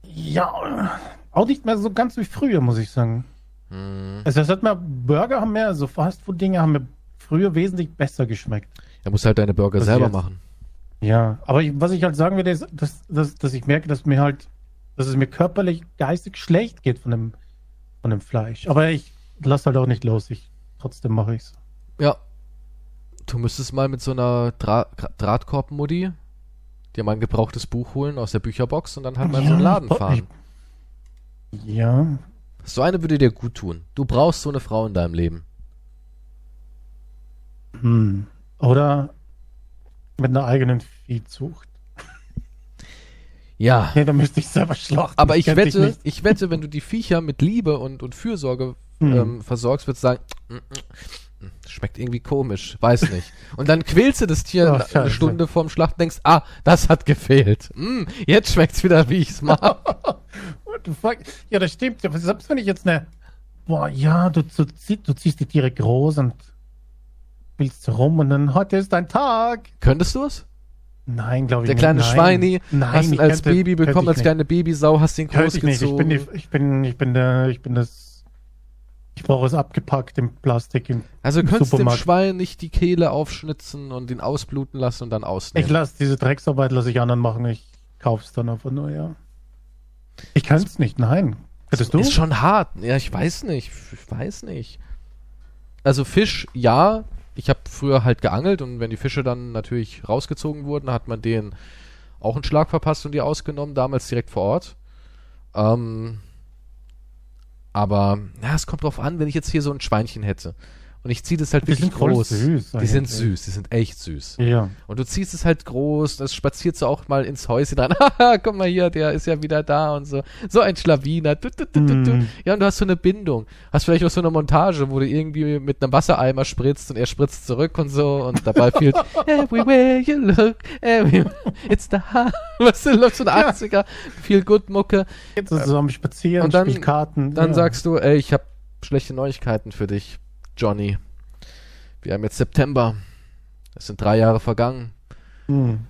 Ja, auch nicht mehr so ganz wie früher, muss ich sagen. Hm. Also es hat mir, Burger haben mir, so Fastfood-Dinge haben mir früher wesentlich besser geschmeckt. Er muss halt deine Burger Was selber machen. Ja, aber ich, was ich halt sagen würde, ist, dass, dass, dass ich merke, dass mir halt, dass es mir körperlich, geistig schlecht geht von dem, von dem Fleisch. Aber ich lasse halt auch nicht los. Ich, trotzdem mache ich's. Ja. Du müsstest mal mit so einer Dra Drahtkorb-Mutti dir mal ein gebrauchtes Buch holen aus der Bücherbox und dann halt mal in so einen Laden ich- fahren. Ja, So eine würde dir gut tun. Du brauchst so eine Frau in deinem Leben. hm. Oder mit einer eigenen Viehzucht. Ja. Nee, da müsste ich selber schlachten. Aber ich wette, nicht. ich wette, wenn du die Viecher mit Liebe und, und Fürsorge Hm. ähm, versorgst, würdest du sagen, "Mm, mm, mm, schmeckt irgendwie komisch, weiß nicht. Und dann quälst du das Tier Oh, eine. Stunde vorm Schlachten und denkst, ah, das hat gefehlt. Mm, jetzt schmeckt's wieder, wie ich's mag. What the fuck? Ja, das stimmt. Selbst wenn ich jetzt eine. Boah, ja, du, du, du ziehst die Tiere groß und willst rum und dann heute ist dein Tag. Könntest du es? Nein, glaube ich Der nicht. kleine Nein. Schweini, Nein, hast ihn ich als könnte- Baby bekommen, ich als kleine Babysau, hast ihn Könnte ich nicht. Ich großgezogen. ich bin, ich bin der, ich bin das. Ich brauche es abgepackt im Plastik. Im, Also du im könntest dem Supermarkt. Schwein nicht die Kehle aufschnitzen und ihn ausbluten lassen und dann Ich ausnehmen. lasse diese Drecksarbeit, lasse ich anderen machen. Ich kauf's dann einfach nur, ja. Ich kann es nicht, nein. Hättest du? Ist schon hart. Ja, ich weiß nicht. Ich weiß nicht. Also Fisch, ja. Ich habe früher halt geangelt und wenn die Fische dann natürlich rausgezogen wurden, hat man denen auch einen Schlag verpasst und die ausgenommen, damals direkt vor Ort. Ähm, aber, ja, es kommt drauf an, wenn ich jetzt hier so ein Schweinchen hätte. Und ich ziehe das halt Die wirklich groß. süß die sind süß, die sind echt süß. Ja. Und du ziehst es halt groß, das spaziert so auch mal ins Häuschen rein. Haha, guck mal hier, der ist ja wieder da und so. So ein Schlawiner. Du, du, du, du, du. Mm. Ja, und du hast so eine Bindung. Hast vielleicht auch so eine Montage, wo du irgendwie mit einem Wassereimer spritzt und er spritzt zurück und so und dabei fehlt Everywhere you look, everywhere, it's the heart. Was du, läuft so eine Ja. 80er, viel gut Mucke. Jetzt zusammen spazieren, Und dann- Karten. Dann ja. sagst du, ey, ich habe schlechte Neuigkeiten für dich, Johnny. Wir haben jetzt September. Es sind drei Jahre vergangen. Hm.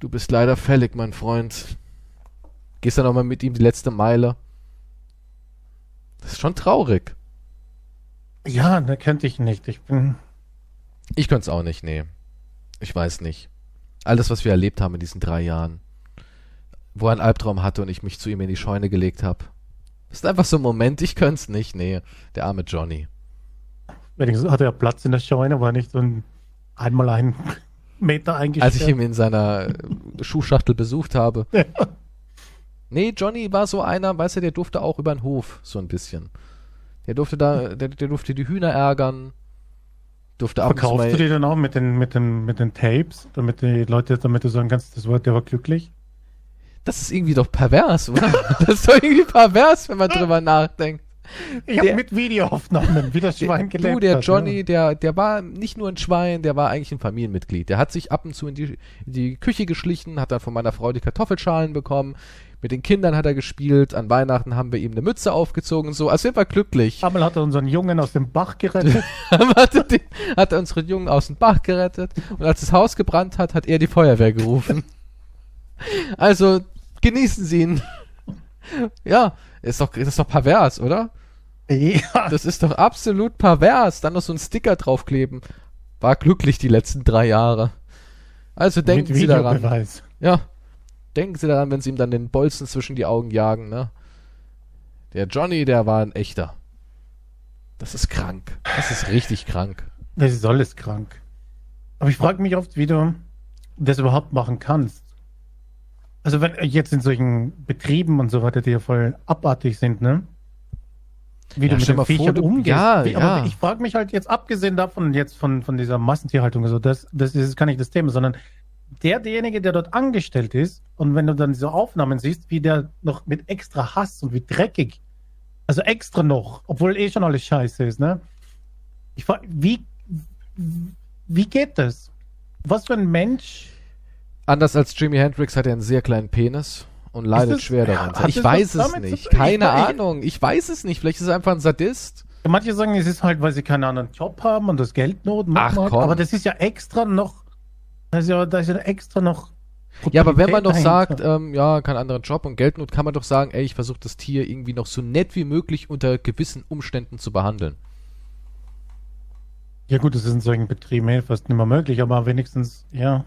Du bist leider fällig, mein Freund. Gehst du nochmal mit ihm die letzte Meile? Das ist schon traurig. Ja, da könnte ich nicht. Ich bin. Ich könnte es auch nicht, nee. Ich weiß nicht. Alles, was wir erlebt haben in diesen drei Jahren. Wo er einen Albtraum hatte und ich mich zu ihm in die Scheune gelegt habe. Das ist einfach so ein Moment, ich könnte es nicht, nee. Der arme Johnny. Wenigstens hatte er Platz in der Scheune, war nicht so ein einmal einen Meter eingestellt. Als ich ihn in seiner Schuhschachtel besucht habe. Ja. Nee, Johnny war so einer, weißt du, der durfte auch über den Hof, so ein bisschen. Der durfte da, der, der durfte die Hühner ärgern. Durfte ab Verkaufst du die dann auch mit den, mit den, mit den Tapes, damit die Leute, damit du sagen kannst, das Wort, der war glücklich? Das ist irgendwie doch pervers, oder? das ist doch irgendwie pervers, wenn man drüber nachdenkt. Ich habe mit Videoaufnahmen, wie das Schwein gelebt Du, der hat, Johnny, Ja. der, der war nicht nur ein Schwein, der war eigentlich ein Familienmitglied. Der hat sich ab und zu in die, in die Küche geschlichen, hat dann von meiner Frau die Kartoffelschalen bekommen. Mit den Kindern hat er gespielt. An Weihnachten haben wir ihm eine Mütze aufgezogen und so. Also er war glücklich. Einmal hat er unseren Jungen aus dem Bach gerettet. hat, er den, hat er unseren Jungen aus dem Bach gerettet. Und als das Haus gebrannt hat, hat er die Feuerwehr gerufen. Also genießen Sie ihn. Ja, ist doch, ist doch pervers, oder? ja. Das ist doch absolut pervers. Dann noch so ein Sticker draufkleben. War glücklich die letzten drei Jahre. Also denken mit Sie daran. Ja. Denken Sie daran, wenn Sie ihm dann den Bolzen zwischen die Augen jagen, ne? Der Johnny, der war ein echter. Das ist krank. Das ist richtig krank. Das ist alles krank. Aber ich frage mich oft, wie du das überhaupt machen kannst. Also wenn jetzt in solchen Betrieben und so weiter, die ja voll abartig sind, ne? Wie Ja, du mit vor, Viechern umgehst. ja, wie, ja. Aber ich frage mich halt jetzt, abgesehen davon, jetzt von, von dieser Massentierhaltung, also das, das ist gar nicht das Thema, sondern der, derjenige, der dort angestellt ist, und wenn du dann diese Aufnahmen siehst, wie der noch mit extra Hass und wie dreckig, also extra noch, obwohl eh schon alles scheiße ist, ne? Ich frage, wie, wie geht das? Was für ein Mensch Anders als Jimi Hendrix hat er einen sehr kleinen Penis und leidet das- schwer ja, darunter. hat Ich das weiß es nicht. Keine Ich- Ahnung. Ich weiß es nicht. Vielleicht ist er einfach ein Sadist. Manche sagen, es ist halt, weil sie keinen anderen Job haben und das Geldnot machen Ach, komm. aber das ist ja extra noch, das ist ja, da ist ja extra noch. Ja, aber wenn man doch Brutalität sagt, ähm, ja, kein anderer Job und Geldnot, kann man doch sagen, ey, ich versuche das Tier irgendwie noch so nett wie möglich unter gewissen Umständen zu behandeln. Ja gut, das ist in solchen Betrieben eh fast nicht mehr möglich, aber wenigstens, ja.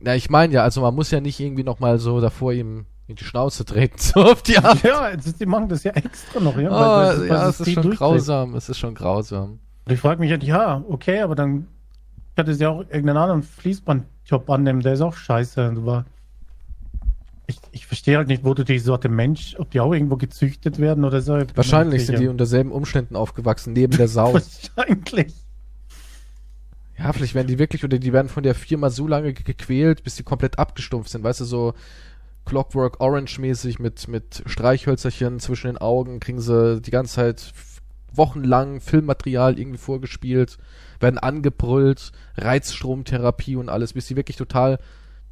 Na, ich meine ja, also man muss ja nicht irgendwie noch mal so davor ihm in die Schnauze treten, so auf die Art. Ja, ist, die machen das ja extra noch, ja. Oh, weil- weil- ja, es ist schon grausam, es ist schon grausam. Und ich frage mich halt, ja, okay, aber dann könnte sie auch irgendeinen anderen Fließbandjob annehmen, der ist auch scheiße. Aber ich, ich verstehe halt nicht, wo du die Sorte Mensch, ob die auch irgendwo gezüchtet werden oder so. Wahrscheinlich sind die unter selben Umständen aufgewachsen, neben der Sau. Wahrscheinlich. Ja, vielleicht werden die wirklich, oder die werden von der Firma so lange ge- gequält, bis die komplett abgestumpft sind. Weißt du, so Clockwork Orange-mäßig mit, mit Streichhölzerchen zwischen den Augen, kriegen sie die ganze Zeit wochenlang Filmmaterial irgendwie vorgespielt, werden angebrüllt, Reizstromtherapie und alles, bis die wirklich total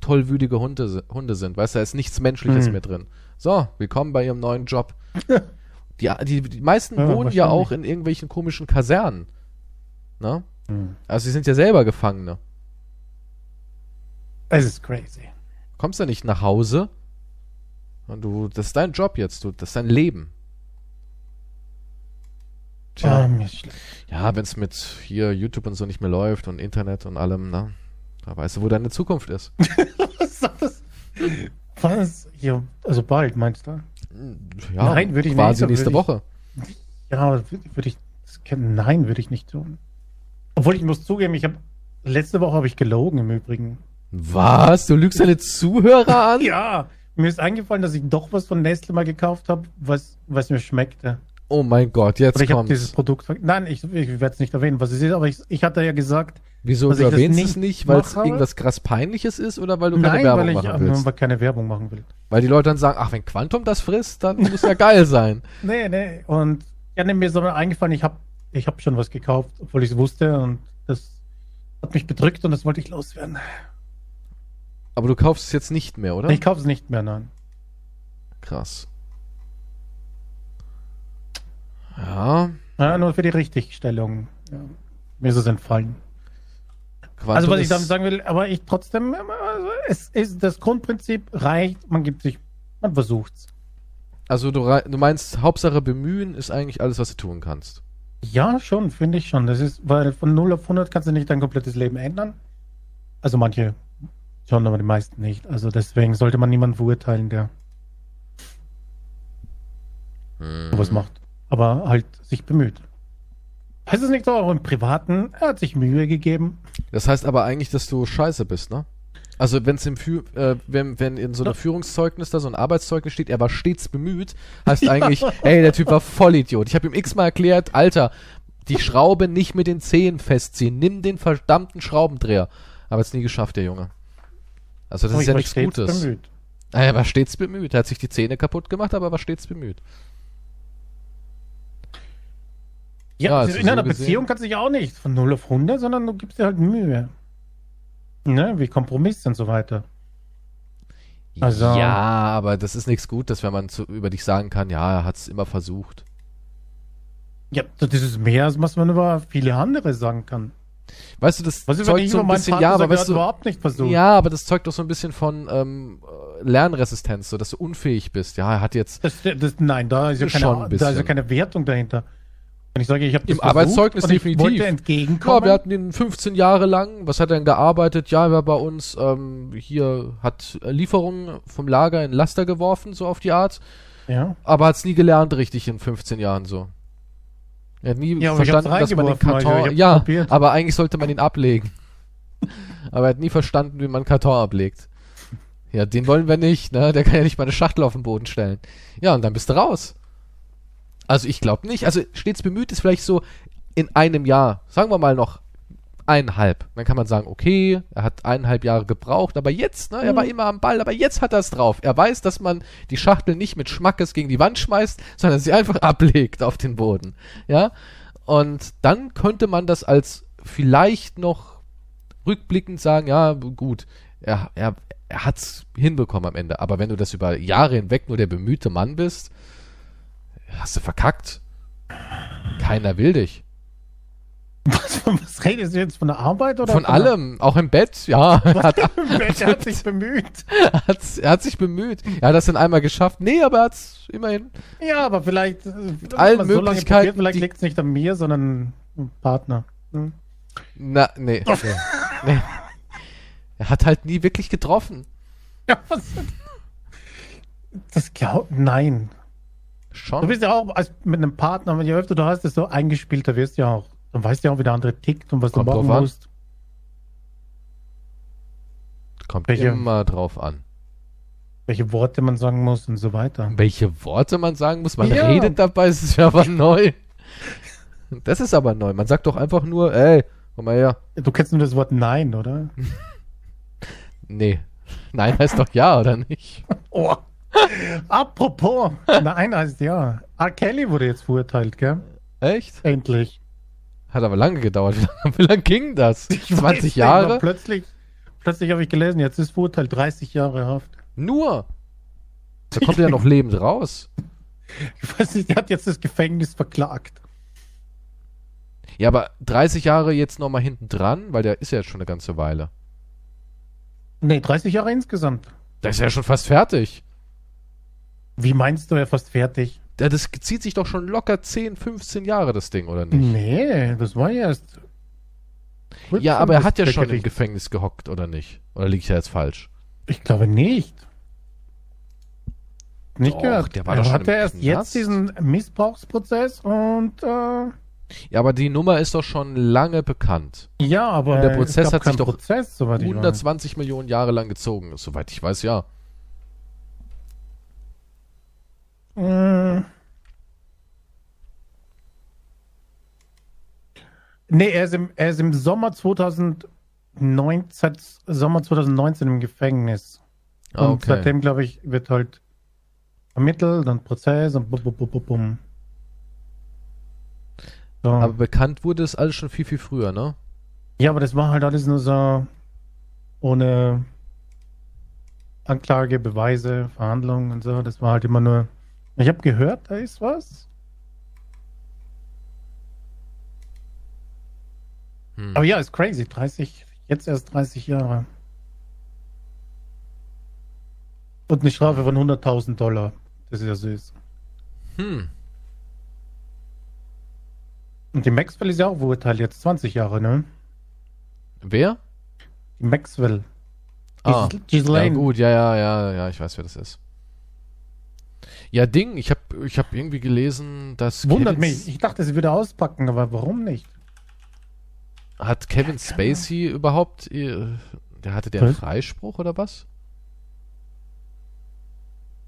tollwütige Hunde, Hunde sind. Weißt du, da ist nichts Menschliches Hm. mehr drin. So, willkommen bei ihrem neuen Job. Die, die, die meisten Ja, wohnen ja auch in irgendwelchen komischen Kasernen. Ne? Hm. Also sie sind ja selber Gefangene. Es ist crazy. Kommst ja nicht nach Hause. Und du, das ist dein Job jetzt, du, das ist dein Leben. Tja, schlecht. ja, wenn es mit hier YouTube und so nicht mehr läuft und Internet und allem, ne? Da weißt du, wo deine Zukunft ist. Was ist das? Was? Ja, also bald, meinst du? Ja, Nein, würde ich quasi nicht, nächste würde ich- Woche. Ja, würde ich. Nein, würde ich nicht tun. Obwohl ich muss zugeben, ich habe letzte Woche habe ich gelogen im Übrigen. Was? Du lügst deine Zuhörer an? Ja, mir ist eingefallen, dass ich doch was von Nestle mal gekauft habe, was, was mir schmeckte. Oh mein Gott, jetzt Oder ich habe dieses. Produkt. Nein, ich, ich werde es nicht erwähnen, was es ist, aber ich, ich hatte ja gesagt, Wieso, du erwähnst es nicht weil es irgendwas krass Peinliches ist oder weil du keine nein, Werbung weil ich machen willst? keine Werbung machen will. Weil die Leute dann sagen, ach, wenn Quantum das frisst, dann muss ja geil sein. Nee, nee. Und ja, nee, mir ist aber eingefallen, ich habe ich hab schon was gekauft, obwohl ich es wusste und das hat mich bedrückt und das wollte ich loswerden. Aber du kaufst es jetzt nicht mehr, oder? Ich kaufe es nicht mehr, nein. Krass. Ja, Ja, nur für die Richtigstellung. Ja. Mir ist es entfallen. Quantum also was ich damit sagen will, aber ich trotzdem, also es ist das Grundprinzip reicht, man gibt sich, man versucht's. Also du, du meinst, Hauptsache bemühen ist eigentlich alles, was du tun kannst. Ja, schon, finde ich schon. Das ist, weil von 0 auf 100 kannst du nicht dein komplettes Leben ändern. Also manche schon, aber die meisten nicht. Also deswegen sollte man niemanden verurteilen, der sowas macht. Aber halt sich bemüht. Heißt es nicht so auch im Privaten? Er hat sich Mühe gegeben. Das heißt aber eigentlich, dass du scheiße bist, ne? Also wenn es im Fü äh, wenn, wenn in so einem. Führungszeugnis da so ein Arbeitszeugnis steht, er war stets bemüht, heißt eigentlich, ey, der Typ war Vollidiot. Ich habe ihm x-mal erklärt, Alter, die Schraube nicht mit den Zehen festziehen, nimm den verdammten Schraubendreher. Aber es nie geschafft, der Junge. Also das Aber ist ja nichts Gutes. Bemüht. Ah, Er war stets bemüht. Er hat sich die Zähne kaputt gemacht, aber er war stets bemüht. Ja, Ja, also in einer so gesehen- Beziehung kannst du dich auch nicht von 0 auf 100, sondern du gibst dir halt Mühe. Ne, wie Kompromiss und so weiter. Also- ja, aber das ist nichts Gutes, wenn man zu, über dich sagen kann, ja, er hat es immer versucht. Ja, das ist mehr, als was man über viele andere sagen kann. Weißt du, das wenn zeugt so über ein bisschen, ja, aber er weißt du, überhaupt nicht versucht. ja, aber das zeugt doch so ein bisschen von ähm, äh, Lernresistenz, so dass du unfähig bist. Ja, er hat jetzt Das, das, nein, da ist ja keine, ein da ist ja keine Wertung dahinter. Wenn ich sage, ich habe Im Arbeitszeugnis und ich definitiv. wollte Ja, entgegenkommen. wir hatten ihn 15 Jahre lang. Was hat er denn gearbeitet? Ja, er war bei uns ähm, hier, hat Lieferungen vom Lager in Laster geworfen, so auf die Art. ja. Aber hat es nie gelernt, richtig in 15 Jahren so. Er hat nie Ja, verstanden, dass man den also Karton. hab's ja, probiert. aber eigentlich sollte man ihn ablegen. aber er hat nie verstanden, wie man Karton ablegt. Ja, den wollen wir nicht, ne? Der kann ja nicht mal eine Schachtel auf den Boden stellen. Ja, und dann bist du raus. Also ich glaube nicht. Also stets bemüht ist vielleicht so in einem Jahr, sagen wir mal noch eineinhalb. Dann kann man sagen, okay, er hat eineinhalb Jahre gebraucht, aber jetzt, ne, er war immer am Ball, aber jetzt hat er es drauf. Er weiß, dass man die Schachtel nicht mit Schmackes gegen die Wand schmeißt, sondern sie einfach ablegt auf den Boden. Ja? Und dann könnte man das als vielleicht noch rückblickend sagen, ja, gut, er, er, er hat's hinbekommen am Ende. Aber wenn du das über Jahre hinweg nur der bemühte Mann bist, hast du verkackt. Keiner will dich. Was, was redest du jetzt von der Arbeit oder Von der- allem, auch im Bett, ja. Hat, er hat sich bemüht. hat's, er hat sich bemüht. Er hat das dann einmal geschafft. Nee, aber er hat's immerhin. Ja, aber vielleicht, äh, wenn allen so Möglichkeiten, probiert, vielleicht die- liegt es nicht an mir, sondern am Partner. Hm? Na, nee. nee, nee. Er hat halt nie wirklich getroffen. Ja, was? Das glaubt, nein. Du Schon. bist ja auch als mit einem Partner, je öfter du hast, desto eingespielter wirst du ja auch. Dann weißt du ja auch, wie der andere tickt und was Kommt du machen drauf an. musst. Kommt Welche- immer drauf an. Welche Worte man sagen muss und so weiter. Welche Worte man sagen muss. Man Ja. redet dabei, es ist ja aber neu. Das ist aber neu. Man sagt doch einfach nur, ey, komm mal her. Du kennst nur das Wort Nein, oder? Nee. Nein heißt doch ja, oder nicht? Oh. Apropos, Nein heißt ja. R. Kelly wurde jetzt verurteilt, gell? Echt? Endlich. Hat aber lange gedauert. Wie lange, wie lange ging das? Ich weiß 20 nicht, Jahre? aber Plötzlich, plötzlich habe ich gelesen, jetzt ist verurteilt 30 Jahre Haft. Nur. Da kommt er ja noch lebend raus. Ich weiß nicht, der hat jetzt das Gefängnis verklagt. Ja, aber 30 Jahre jetzt nochmal hinten dran, weil der ist ja jetzt schon eine ganze Weile. Nee, 30 Jahre insgesamt. Der ist ja schon fast fertig. Wie meinst du, er fast fertig? Ja, Das zieht sich doch schon locker 10, 15 Jahre, das Ding, oder nicht? Nee, das war ja erst. Ja, aber er hat ja schon im. Gefängnis gehockt, oder nicht? Oder liege ich ja jetzt falsch? Ich glaube nicht. Nicht Doch, gehört. der war er doch schon hatte im erst Knast. jetzt diesen Missbrauchsprozess und äh, Ja, aber die Nummer ist doch schon lange bekannt. ja, aber der Prozess hat sich doch Prozess, soweit ich weiß. 120 Millionen Jahre lang gezogen, soweit ich weiß, ja. Mm. Nee, er ist im, er ist im Sommer 2019, seit Sommer 2019 im Gefängnis. Ah, Und okay. seitdem, glaube ich, wird halt ermittelt und Prozess und bum, bum, bum, bum. So. Aber bekannt wurde es alles schon viel, viel früher, ne? ja, aber das war halt alles nur so ohne Anklage, Beweise, Verhandlungen und so. Das war halt immer nur. Ich habe gehört, da ist was. Hm. Aber ja, ist crazy. 30, jetzt erst 30 Jahre. Und eine Strafe von 100.000 Dollar. Das ist ja süß. Hm. Und die Maxwell ist ja auch verurteilt, jetzt 20 Jahre, ne? Wer? Die Maxwell. Ah, Gis- ja Ghislaine. gut, ja, ja, ja, ja, ich weiß, wer das ist. Ja, Ding, ich habe ich hab irgendwie gelesen, dass Wundert Kevin, mich. Ich dachte, sie würde auspacken, aber warum nicht? hat Kevin Spacey überhaupt, äh, der hatte der einen Was? Freispruch oder was?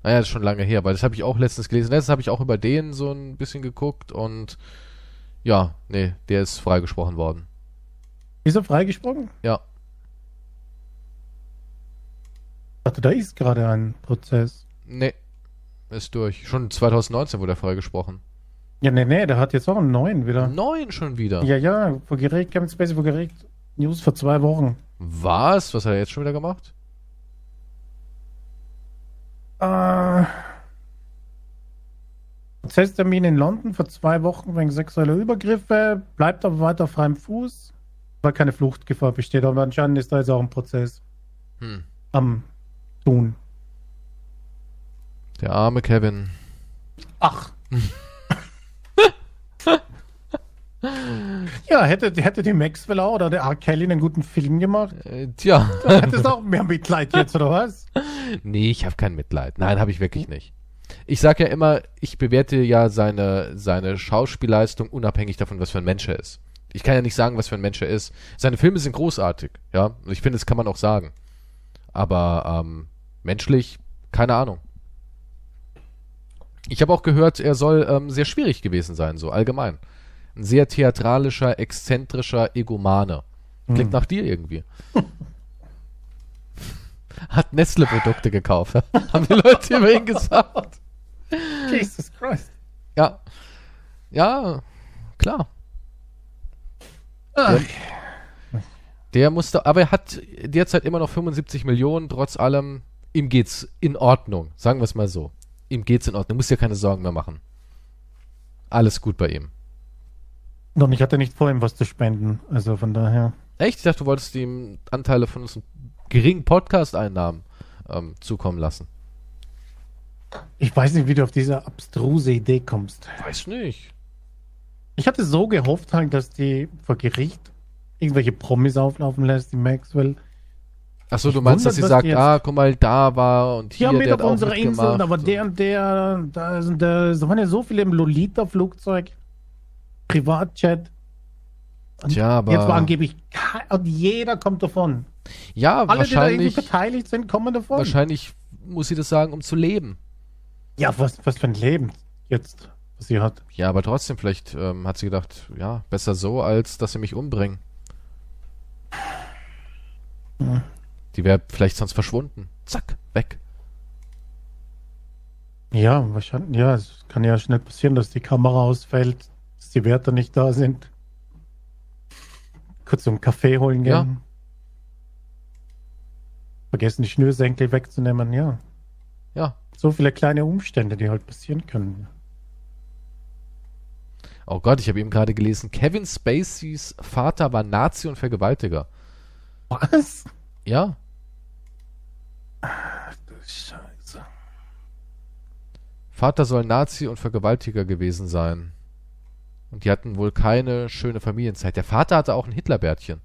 Naja, das ist schon lange her, aber das habe ich auch letztens gelesen. Letztens habe ich auch über den so ein bisschen geguckt und ja, nee, der ist freigesprochen worden. Ist er freigesprochen? Ja. Ich dachte, da ist gerade ein Prozess. Nee, ist durch. Schon 2019 wurde er freigesprochen. Ja, nee, nee, der hat jetzt auch einen neuen wieder. Neun schon wieder. Ja, ja, vor Gericht, Kevin Spacey vor Gericht. News vor zwei Wochen. Was? Was hat er jetzt schon wieder gemacht? Äh, Prozesstermin in London vor zwei Wochen wegen sexueller Übergriffe, bleibt aber weiter auf freiem Fuß, weil keine Fluchtgefahr besteht. Aber anscheinend ist da jetzt auch ein Prozess Hm. am Tun. Der arme Kevin. Ach. ja, hätte, hätte die Maxwell oder der R. Kelly einen guten Film gemacht, Äh, tja. dann hättest du auch mehr Mitleid jetzt, oder was? nee, ich habe kein Mitleid. Nein, habe ich wirklich nicht. Ich sag ja immer, ich bewerte ja seine, seine Schauspielleistung unabhängig davon, was für ein Mensch er ist. Ich kann ja nicht sagen, was für ein Mensch er ist. Seine Filme sind großartig, ja. Und ich finde, das kann man auch sagen. Aber ähm, menschlich, keine Ahnung. Ich habe auch gehört, er soll ähm, sehr schwierig gewesen sein, so allgemein. Ein sehr theatralischer, exzentrischer Egomane. Klingt nach dir irgendwie. Hat Nestle-Produkte gekauft. Haben die Leute über ihn gesagt. Jesus Christ. Ja. Ja, klar. Ach, Der musste, aber er hat derzeit immer noch 75 Millionen, trotz allem. Ihm geht's in Ordnung. Sagen wir es mal so. Ihm geht's in Ordnung. Muss dir keine Sorgen mehr machen. Alles gut bei ihm. Und ich hatte nicht vor, ihm was zu spenden. Also von daher. Echt? Ich dachte, du wolltest ihm Anteile von unseren geringen Podcast-Einnahmen ähm, zukommen lassen. Ich weiß nicht, wie du auf diese abstruse Idee kommst. Weiß nicht. Ich hatte so gehofft halt, dass die vor Gericht irgendwelche Promis auflaufen lässt, die Maxwell. Achso, du meinst, wundert, dass sie sagt, ah, guck mal, da war und hier, mit der auf hat auch unserer Insel, aber der und der, da, sind, da, da waren ja so viele im Lolita-Flugzeug, Privatjet. Und Tja, aber- Jetzt war angeblich, und jeder kommt davon. Ja, Alle, die da irgendwie wahrscheinlich, beteiligt sind, kommen davon. wahrscheinlich muss sie das sagen, um zu leben. Ja, was, was für ein Leben jetzt, was sie hat. Ja, aber trotzdem, vielleicht ähm, hat sie gedacht, ja, besser so, als dass sie mich umbringen. Hm. Die wäre vielleicht sonst verschwunden. Zack, weg. Ja, wahrscheinlich, ja, es kann ja schnell passieren, dass die Kamera ausfällt, dass die Wärter nicht da sind. Kurz zum Kaffee holen gehen. Ja. Vergessen die Schnürsenkel wegzunehmen, ja. Ja. So viele kleine Umstände, die halt passieren können. Oh Gott, ich habe eben gerade gelesen, Kevin Spaceys Vater war Nazi und Vergewaltiger. Was? Ja, Scheiße. Vater soll Nazi und Vergewaltiger gewesen sein. Und die hatten wohl keine schöne Familienzeit. Der Vater hatte auch ein Hitlerbärtchen.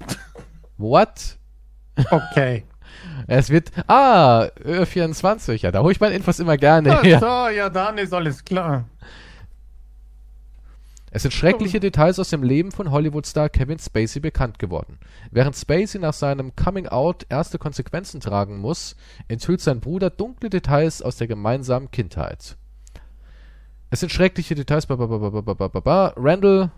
What? Okay. Es wird. Ah, Ö 24. Ja, da hole ich meine Infos immer gerne Ach her. so, ja, dann ist alles klar. Es sind schreckliche Details aus dem Leben von Hollywood-Star Kevin Spacey bekannt geworden. Während Spacey nach seinem Coming-out erste Konsequenzen tragen muss, enthüllt sein Bruder dunkle Details aus der gemeinsamen Kindheit. Es sind schreckliche Details. Randall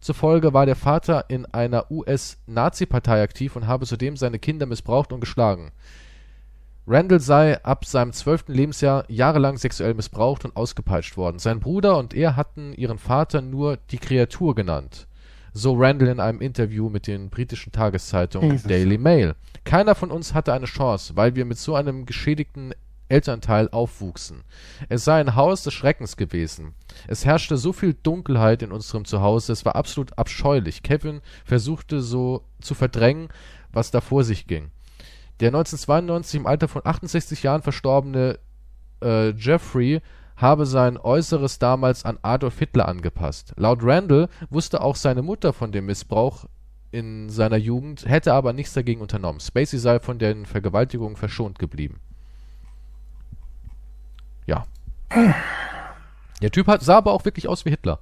zufolge war der Vater in einer US-Nazi-Partei aktiv und habe zudem seine Kinder missbraucht und geschlagen. Randall sei ab seinem zwölften Lebensjahr jahrelang sexuell missbraucht und ausgepeitscht worden. Sein Bruder und er hatten ihren Vater nur die Kreatur genannt. So Randall in einem Interview mit den britischen Tageszeitungen Jesus. Daily Mail. Keiner von uns hatte eine Chance, weil wir mit so einem geschädigten Elternteil aufwuchsen. Es sei ein Haus des Schreckens gewesen. Es herrschte so viel Dunkelheit in unserem Zuhause, es war absolut abscheulich. Kevin versuchte so zu verdrängen, was da vor sich ging. Der 1992 im Alter von 68 Jahren verstorbene äh, Jeffrey habe sein Äußeres damals an Adolf Hitler angepasst. Laut Randall wusste auch seine Mutter von dem Missbrauch in seiner Jugend, hätte aber nichts dagegen unternommen. Spacey sei von den Vergewaltigungen verschont geblieben. Ja. Der Typ hat, sah aber auch wirklich aus wie Hitler.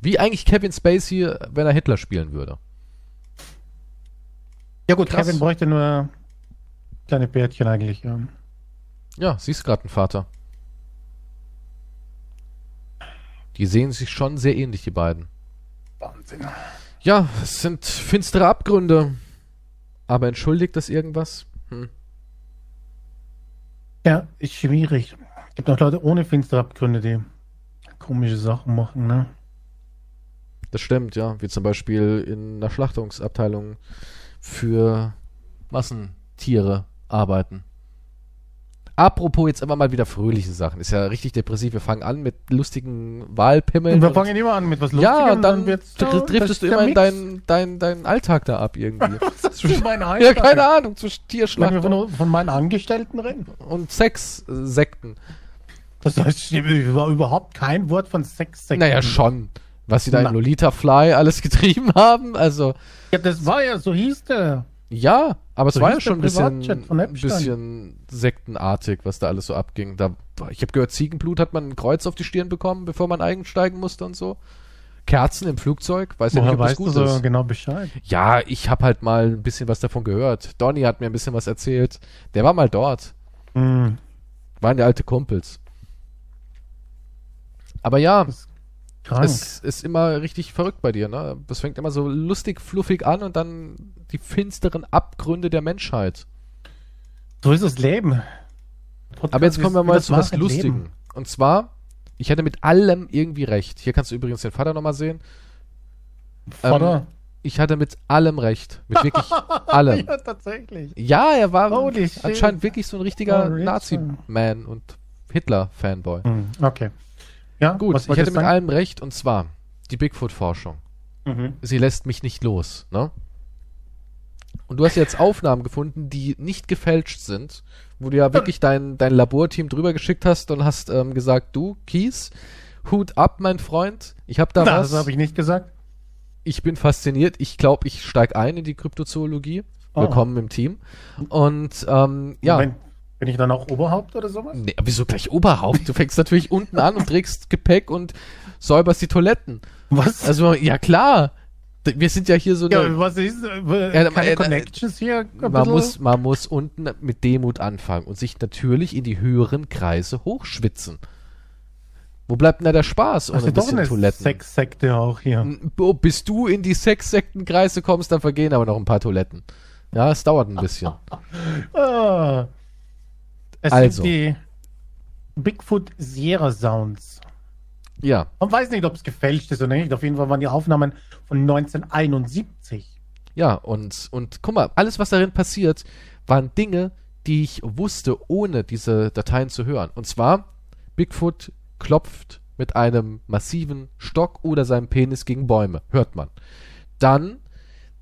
Wie eigentlich Kevin Spacey, wenn er Hitler spielen würde. Ja gut, Krass. Kevin bräuchte nur kleine Bärtchen eigentlich. Ja. Ja, siehst gerade einen Vater. Die sehen sich schon sehr ähnlich, die beiden. Wahnsinn. Ja, es sind finstere Abgründe. Aber entschuldigt das irgendwas? Hm. Ja, ist schwierig. Es gibt auch Leute ohne finstere Abgründe, die komische Sachen machen, ne? Das stimmt, ja. Wie zum Beispiel in einer Schlachtungsabteilung für Massentiere arbeiten. Apropos jetzt immer mal wieder fröhliche Sachen. Ist ja richtig depressiv. Wir fangen an mit lustigen Wahlpimmeln. Und wir und- fangen immer an mit was ja, Lustigem, und dann dr- so- driftest du immer in deinen dein, dein Alltag da ab irgendwie. Was ist für mein ja, keine Ahnung, zu Wenn wir Tierschlachten von, von meinen Angestellten reden. und Sexsekten. Das heißt, war überhaupt kein Wort von Sex. Naja, schon. Was sie da Na. in Lolita Fly alles getrieben haben, also Ja, das war ja, so hieß der. Ja, aber es So war ja schon ein bisschen, ein bisschen sektenartig, was da alles so abging. Da, ich habe gehört, Ziegenblut hat man ein Kreuz auf die Stirn bekommen, bevor man einsteigen musste und so. Kerzen im Flugzeug, weiß ja nicht, Woher ob das weißt du gut so ist. genau Bescheid? Ja, ich habe halt mal ein bisschen was davon gehört. Donny hat mir ein bisschen was erzählt. Der war mal dort. Hm. Waren ja alte Kumpels. Aber ja, Krank. es ist immer richtig verrückt bei dir, ne? Das fängt immer so lustig, fluffig an und dann die finsteren Abgründe der Menschheit. so ist das Leben. Aber jetzt kommen wir mal zu was Lustigem. Leben. Und zwar, ich hatte mit allem irgendwie recht. Hier kannst du übrigens den Vater nochmal sehen. Vater. Ich hatte mit allem recht. Mit wirklich allem. ja, tatsächlich. Ja, er war Holy shit. anscheinend wirklich so ein richtiger Oh. Nazi-Man und Hitler-Fanboy. Hm, okay. Ja, Gut, was ich hätte mit sagen? allem recht und zwar die Bigfoot-Forschung. Mhm. Sie lässt mich nicht los, ne? Und du hast jetzt Aufnahmen gefunden, die nicht gefälscht sind, wo du ja wirklich dein, dein Laborteam drüber geschickt hast und hast ähm, gesagt, du, Kies, Hut ab, mein Freund, ich habe da Na, was, das habe ich nicht gesagt. ich bin fasziniert, ich glaube, ich steig ein in die Kryptozoologie. Oh. Willkommen im Team. Und ähm, ja. Moment, bin ich dann auch Oberhaupt oder sowas? Nee, wieso gleich Oberhaupt? Du fängst natürlich unten an und trägst Gepäck und säuberst die Toiletten. Was? Also, ja klar. Wir sind ja hier so ja, eine. was ist? Äh, Ja, keine äh, Connections hier? Man, muss, man muss unten mit Demut anfangen und sich natürlich in die höheren Kreise hochschwitzen. Wo bleibt denn da der Spaß ohne also ein doch bisschen eine Toiletten? Sexsekte auch hier. Bis du in die Sexsektenkreise kommst, dann vergehen aber noch ein paar Toiletten. Ja, es dauert ein bisschen. Ah. Es Also. sind die Bigfoot Sierra Sounds. Ja, Man weiß nicht, ob es gefälscht ist oder nicht. Auf jeden Fall waren die Aufnahmen von 1971. ja, und, und guck mal, alles, was darin passiert, waren Dinge, die ich wusste, ohne diese Dateien zu hören. Und zwar, Bigfoot klopft mit einem massiven Stock oder seinem Penis gegen Bäume. Hört man. Dann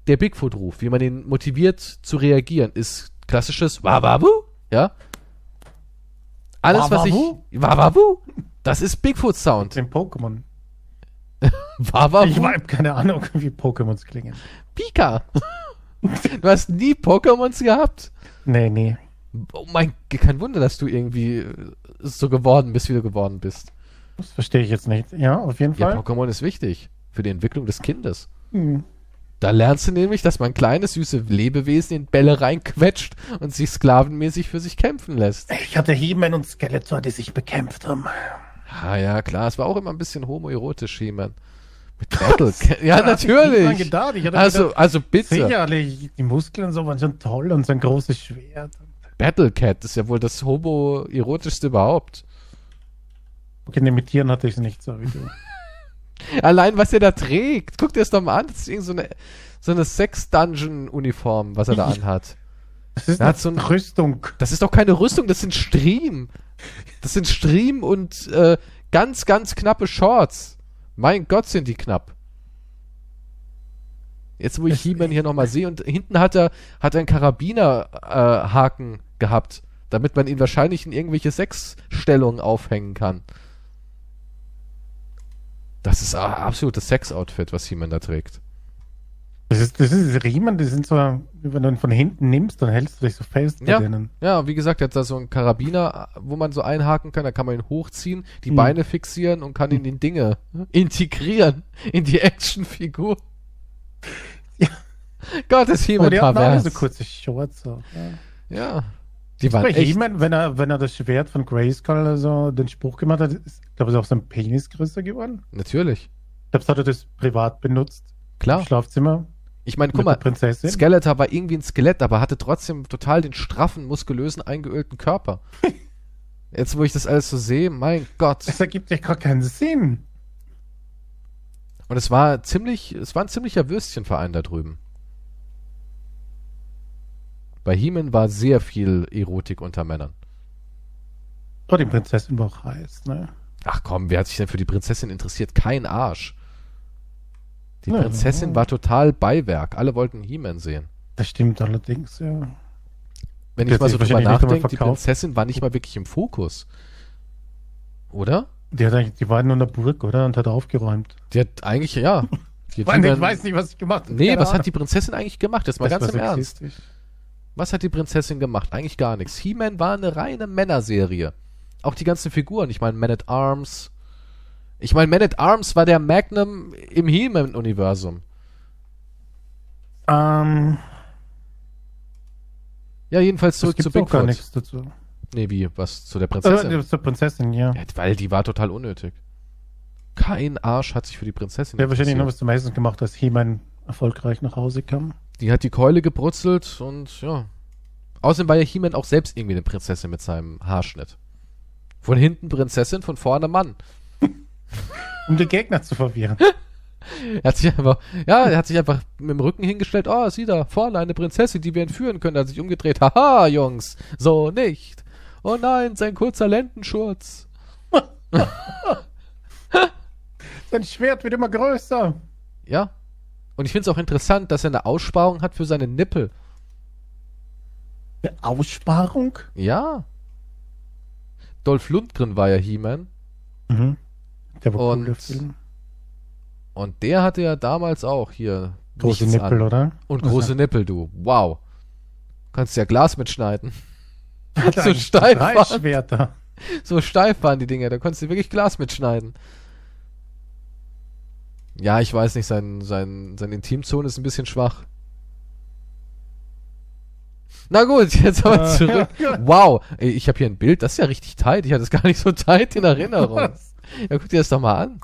der Bigfoot-Ruf, wie man ihn motiviert zu reagieren, ist klassisches Wawawu, ja. Alles, was ich. Wawawu? Wawawu? Das ist Bigfoot-Sound. Den Pokémon. Wawawu? Ich habe keine Ahnung, wie Pokémons klingen. Pika. du hast nie Pokémons gehabt? Nee, nee. Oh mein, kein Wunder, dass du irgendwie äh, so geworden bist, wie du geworden bist. Das verstehe ich jetzt nicht. Ja, auf jeden Ja, Fall. Pokémon ist wichtig für die Entwicklung des Kindes. Hm. Da lernst du nämlich, dass man kleines, süße Lebewesen in Bälle reinquetscht und sich sklavenmäßig für sich kämpfen lässt. Ich hatte He-Man und Skeletor, die sich bekämpft haben. Ah ja, klar, es war auch immer ein bisschen homoerotisch, He-Man. Mit Battle. Ja, Da hab ich natürlich. gedacht. Ich hatte Also, gedacht, also bitte. sicherlich, die Muskeln und so waren schon toll und sein großes Schwert. Battle Cat ist ja wohl das homoerotischste überhaupt. Okay, ne, mit Tieren hatte ich es nicht so wie du. Allein, was er da trägt. Guck dir das doch mal an. Das ist irgend so eine, so eine Sex-Dungeon-Uniform, was er da anhat. Das ist Er eine hat so ein- Rüstung. Das ist doch keine Rüstung, das sind Stream. Das sind Stream und äh, ganz, ganz knappe Shorts. Mein Gott, sind die knapp. Jetzt, wo ich He-Man hier nochmal sehe und hinten hat er, hat er einen Karabinerhaken äh, gehabt, damit man ihn wahrscheinlich in irgendwelche Sexstellungen aufhängen kann. Das ist absolutes Sex-Outfit, was He-Man da trägt. Das ist, das ist Riemen, die sind so, wenn du ihn von hinten nimmst, dann hältst du dich so fest Ja. bei denen. Ja, wie gesagt, er hat da so einen Karabiner, wo man so einhaken kann, da kann man ihn hochziehen, die Hm. Beine fixieren und kann ihn in Dinge integrieren, in die Actionfigur. Ja. Gott, ist Aber He-Man die hatten alle pervers. so kurze Shorts. So. Ja. Ja. Die Bei echt, He-Man, wenn er, wenn er das Schwert von Grayskull also den Spruch gemacht hat, ist, glaube ich, auch sein Penis größer geworden. natürlich. Ich glaube, hat er das privat benutzt. Im Klar. Schlafzimmer. Ich meine, guck mal, Prinzessin. Skeletor war irgendwie ein Skelett, aber hatte trotzdem total den straffen, muskulösen, eingeölten Körper. Jetzt, wo ich das alles so sehe, mein Gott. Das ergibt ja gar keinen Sinn. Und es war ziemlich, es war ein ziemlicher Würstchenverein da drüben. Bei He-Man war sehr viel Erotik unter Männern. Oh, die Prinzessin war auch heiß, ne? Ach komm, wer hat sich denn für die Prinzessin interessiert? Kein Arsch. Die Ja, Prinzessin ja. war total Beiwerk. Alle wollten He-Man sehen. Das stimmt allerdings, ja. Wenn ich mal so drüber nachdenke, die. Prinzessin war nicht mal wirklich im Fokus. Oder? Die, hat eigentlich, die war nur in der Burg, oder? Und hat aufgeräumt. Die hat eigentlich, ja. Die hat ich weiß nicht, was ich gemacht habe. Nee, was hat die Prinzessin eigentlich gemacht? Jetzt mal Das ganz war im Ernst. Was hat die Prinzessin gemacht? Eigentlich gar nichts. He-Man war eine reine Männerserie. Auch die ganzen Figuren. Ich meine, Man at Arms. Ich meine, Man at Arms war der Magnum im He-Man-Universum. Ähm, Ja, jedenfalls zurück zu auch gar Bigfoot. nichts dazu. Nee, wie? Was? Zu der Äh, Prinzessin? zur Prinzessin, ja. ja, weil die war total unnötig. Kein Arsch hat sich für die Prinzessin hat wahrscheinlich noch was zum Essen gemacht, als He-Man erfolgreich nach Hause kam. Die hat die Keule gebrutzelt und ja. Außerdem war ja He-Man auch selbst irgendwie eine Prinzessin mit seinem Haarschnitt. Von hinten Prinzessin, von vorne Mann. Um die Gegner zu verwirren. Er hat sich einfach, ja, er hat sich einfach mit dem Rücken hingestellt. Oh, sieh da, vorne eine Prinzessin, die wir entführen können. Er hat sich umgedreht. Haha, Jungs, so nicht. Oh nein, sein kurzer Lendenschurz. Sein Schwert wird immer größer. Ja. Und ich finde es auch interessant, dass er eine Aussparung hat für seine Nippel. Eine Aussparung? Ja. Dolph Lundgren war ja He-Man. Mhm. Der war cool, Und der Film. Und der hatte ja damals auch hier Große Nippel, an. oder? Und große Nippel, du. Wow. Kannst ja Glas mitschneiden. so steif waren. So steif waren die Dinger, da konntest du wirklich Glas mitschneiden. Ja, ich weiß nicht, sein, sein, seine Intimzone ist ein bisschen schwach. Na gut, jetzt aber Äh, zurück. Wow, ey, ich habe hier ein Bild, das ist ja richtig tight. Ich hatte es gar nicht so tight in Erinnerung. Was? Ja, guck dir das doch mal an.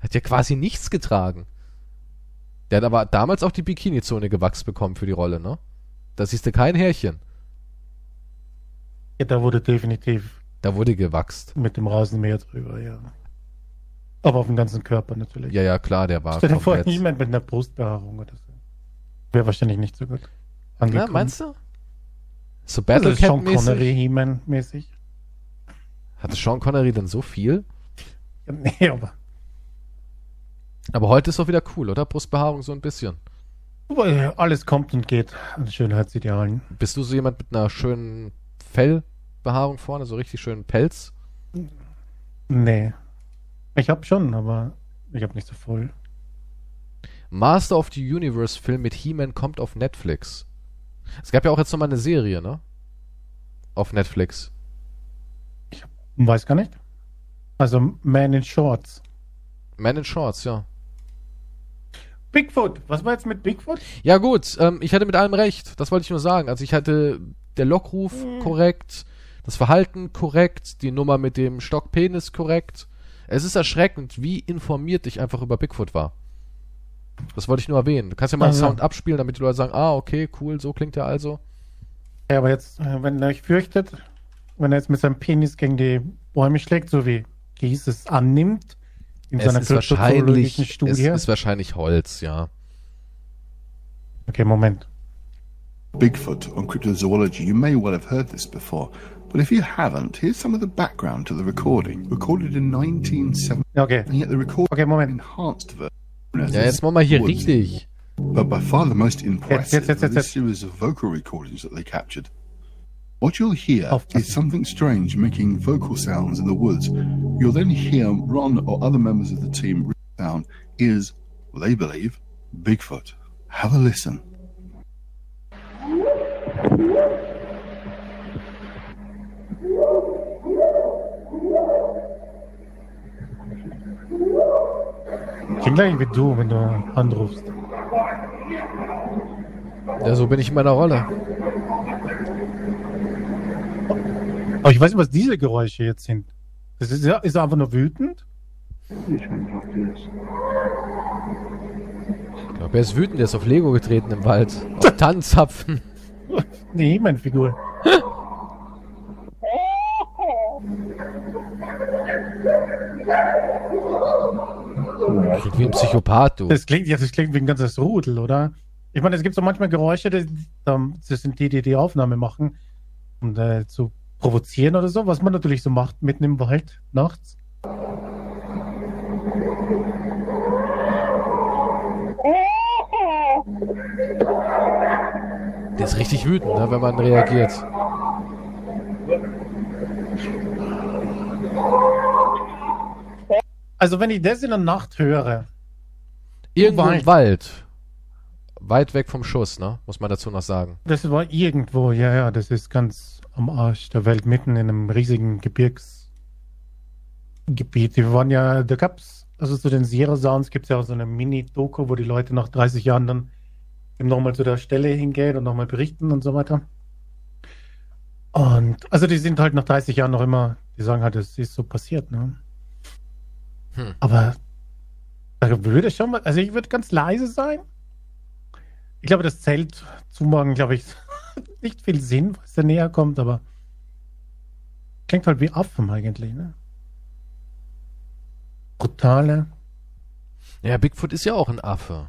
Hat ja quasi nichts getragen. Der hat aber damals auch die Bikini-Zone gewachst bekommen für die Rolle, ne? Da siehst du kein Härchen. Ja, da wurde definitiv Da wurde gewachst. mit dem Rasenmäher drüber, ja. Aber auf dem ganzen Körper natürlich. Ja, ja, klar, der war Stell dir vor, jemand mit einer Brustbehaarung oder so. Wäre wahrscheinlich nicht so gut. Angekommen. meinst du? So Also Battle Sean Cat Connery? He-Man mäßig. Hatte Sean Connery denn so viel? Ja, nee, aber Aber heute ist auch wieder cool, oder? Brustbehaarung so ein bisschen. Wobei alles kommt und geht an Schönheitsidealen. Bist du so jemand mit einer schönen Fellbehaarung vorne, so richtig schönen Pelz? Nee. Ich hab schon, aber ich hab nicht so voll. Master of the Universe Film mit He-Man kommt auf Netflix. Es gab ja auch jetzt nochmal eine Serie, ne? Auf Netflix. Weiß gar nicht. Also Man in Shorts. Man in Shorts, ja. Bigfoot. Was war jetzt mit Bigfoot? Ja gut, ähm, ich hatte mit allem recht. Das wollte ich nur sagen. Also ich hatte der Lockruf korrekt, das Verhalten korrekt, die Nummer mit dem Stockpenis korrekt. Es ist erschreckend, wie informiert ich einfach über Bigfoot war. Das wollte ich nur erwähnen. Du kannst ja mal einen Also. Sound abspielen, damit die Leute sagen, ah, okay, cool, so klingt er also. Ja, aber jetzt, äh, wenn er euch fürchtet, wenn er jetzt mit seinem Penis gegen die Bäume schlägt, so wie Gies es annimmt, in Es seiner ist wahrscheinlich, Studie. es ist wahrscheinlich Holz, ja. okay, Moment. Bigfoot on cryptozoology, you may well have heard this before, but if you haven't, here's some of the background to the recording. Recorded in 1970, okay. and yet the recording Okay, Moment. enhanced version. Ja, jetzt machen wir hier richtig. But by far the most impressive yes, yes, of yes. this series of vocal recordings that they captured. What you'll hear Oh, is something strange making vocal sounds in the woods. You'll then hear Ron or other members of the team reach down is, they believe, Bigfoot. Have a listen. Klingt gleich wie du, wenn du anrufst. Ja, so bin ich in meiner Rolle. Aber ich weiß nicht, was diese Geräusche jetzt sind. Das ist, ist er einfach nur wütend? Ich glaube, er ist wütend, er ist auf Lego getreten im Wald. Auf Tanzapfen. Nee, meine Figur. Klingt wie ein Psychopath, du. Das klingt, ja, das klingt wie ein ganzes Rudel, oder? Ich meine, es gibt so manchmal Geräusche, die, das sind die, die die Aufnahme machen, um äh, zu provozieren oder so, was man natürlich so macht mitten im Wald nachts. Der ist richtig wütend, ne, wenn man reagiert. Also wenn ich das in der Nacht höre, Irgendwo im Wald. Weit weg vom Schuss, ne? Muss man dazu noch sagen. das war irgendwo, ja, ja, das ist ganz am Arsch der Welt, mitten in einem riesigen Gebirgsgebiet. Wir waren ja, da gab's, also zu den Sierra Sounds gibt's ja auch so eine Mini-Doku, wo die Leute nach 30 Jahren dann eben nochmal zu der Stelle hingehen und nochmal berichten und so weiter. Und also die sind halt nach 30 Jahren noch immer, die sagen halt, es ist so passiert, ne? Hm. Aber da würde schon mal, also ich würde ganz leise sein. Ich glaube, das Zelt zumachen, glaube ich, nicht viel Sinn, was da näher kommt, aber klingt halt wie Affen eigentlich, ne? Brutale. Ja, Bigfoot ist ja auch ein Affe.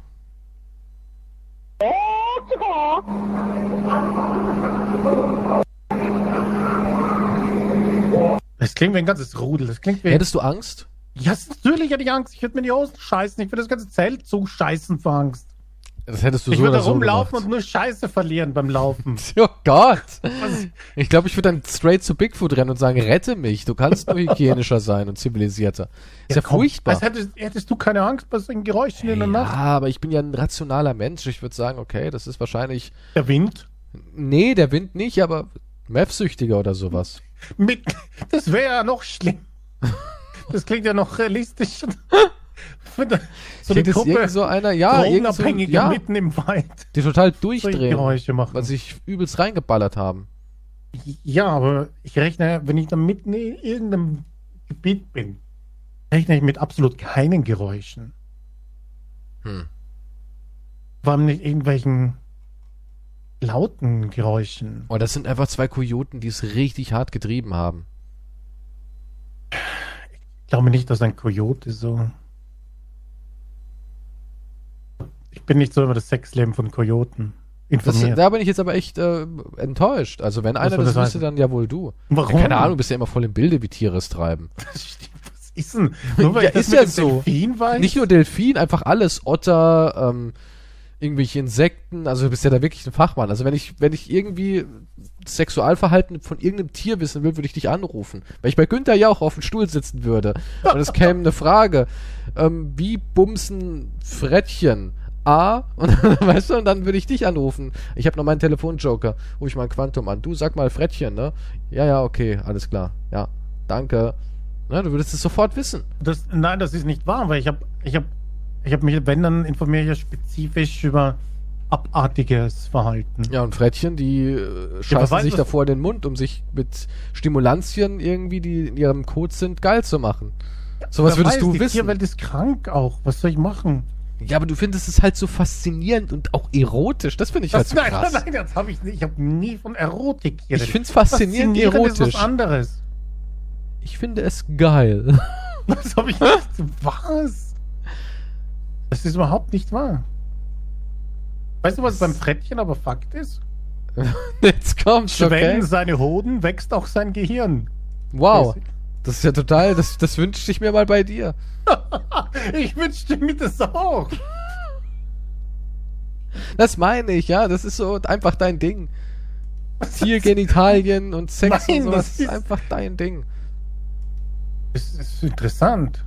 Das klingt wie ein ganzes Rudel. Das klingt wie. Hättest du Angst? Ja, natürlich hätte ich Angst. Ich würde mir die Hosen scheißen. Ich würde das ganze Zelt zuscheißen vor Angst. Das hättest du Ich so würde so rumlaufen gemacht. und nur Scheiße verlieren beim Laufen. Oh Gott! Ich glaube, ich würde dann straight zu Bigfoot rennen und sagen, rette mich, du kannst nur hygienischer sein und zivilisierter. Ist ja, komm, furchtbar. Als hättest, hättest du keine Angst bei solchen Geräuschen in der ja, Nacht? aber ich bin ja ein rationaler Mensch. Ich würde sagen, okay, das ist wahrscheinlich. Der Wind? Nee, der Wind nicht, aber Meth-Süchtiger oder sowas. Mit, das wäre ja noch schlimm. Das klingt ja noch realistisch. So eine Gruppe so einer, ja, so, Drogenabhängige ja, mitten im Wald die total durchdrehen, Geräusche machen. weil sich übelst reingeballert haben. Ja, aber ich rechne, wenn ich da mitten in irgendeinem Gebiet bin, rechne ich mit absolut keinen Geräuschen. Hm. Vor allem nicht irgendwelchen lauten Geräuschen. Und das sind einfach zwei Kojoten, die es richtig hart getrieben haben. Ich glaube nicht, dass ein Kojote so. Ich bin nicht so über das Sexleben von Kojoten Das, informiert. da bin ich jetzt aber echt äh, enttäuscht. Also wenn einer das das wüsste, dann ja wohl du. Warum? Ja, keine Ahnung, du bist ja immer voll im Bilde, wie Tiere es treiben. Das. Was ist denn? Nur weil Ja, das ist ja so. Delfin weiß? Nicht nur Delfin, einfach alles. Otter, ähm, irgendwelche Insekten. Also du bist ja da wirklich ein Fachmann. Also wenn ich, wenn ich irgendwie das Sexualverhalten von irgendeinem Tier wissen will, würde ich dich anrufen. Weil ich bei Günther ja auch auf dem Stuhl sitzen würde. Und es käme eine Frage. Ähm, wie bumsen Frettchen? A, und weißt du, und dann würde ich dich anrufen. Ich habe noch meinen Telefonjoker. Ruf ich mal ein Quantum an. Du sag mal Frettchen, ne? Ja, ja, okay, alles klar. Ja, danke. Ne, du würdest es sofort wissen. Das, nein, das ist nicht wahr, weil ich habe ich hab, ich hab mich, wenn, dann informiere ich ja spezifisch über abartiges Verhalten. Ja, und Frettchen, die äh, scheißen weiß, sich was- davor in den Mund, um sich mit Stimulantien irgendwie, die in ihrem Code sind, geil zu machen. Sowas würdest weiß, du die wissen. Tierwelt ist krank auch. Was soll ich machen? Ja, aber du findest es halt so faszinierend und auch erotisch. Das finde ich halt Das, so nein, krass. nein, das habe ich nicht. Ich habe nie von Erotik Ich geredet. finde es faszinierend Faszinierend ist erotisch. was anderes. Ich finde es geil. Das habe ich nicht. Was? Das ist überhaupt nicht wahr. Weißt du, was beim Frettchen aber Fakt ist? Jetzt kommt's, Schwellen okay? seine Hoden, wächst auch sein Gehirn. Wow. Das ist ja total, das, das wünschte ich mir mal bei dir. Ich wünschte mir das auch. Das meine ich, ja. Das ist so einfach dein Ding. Tiergenitalien und Sex Nein, und sowas das ist ist- einfach dein Ding. Das ist interessant.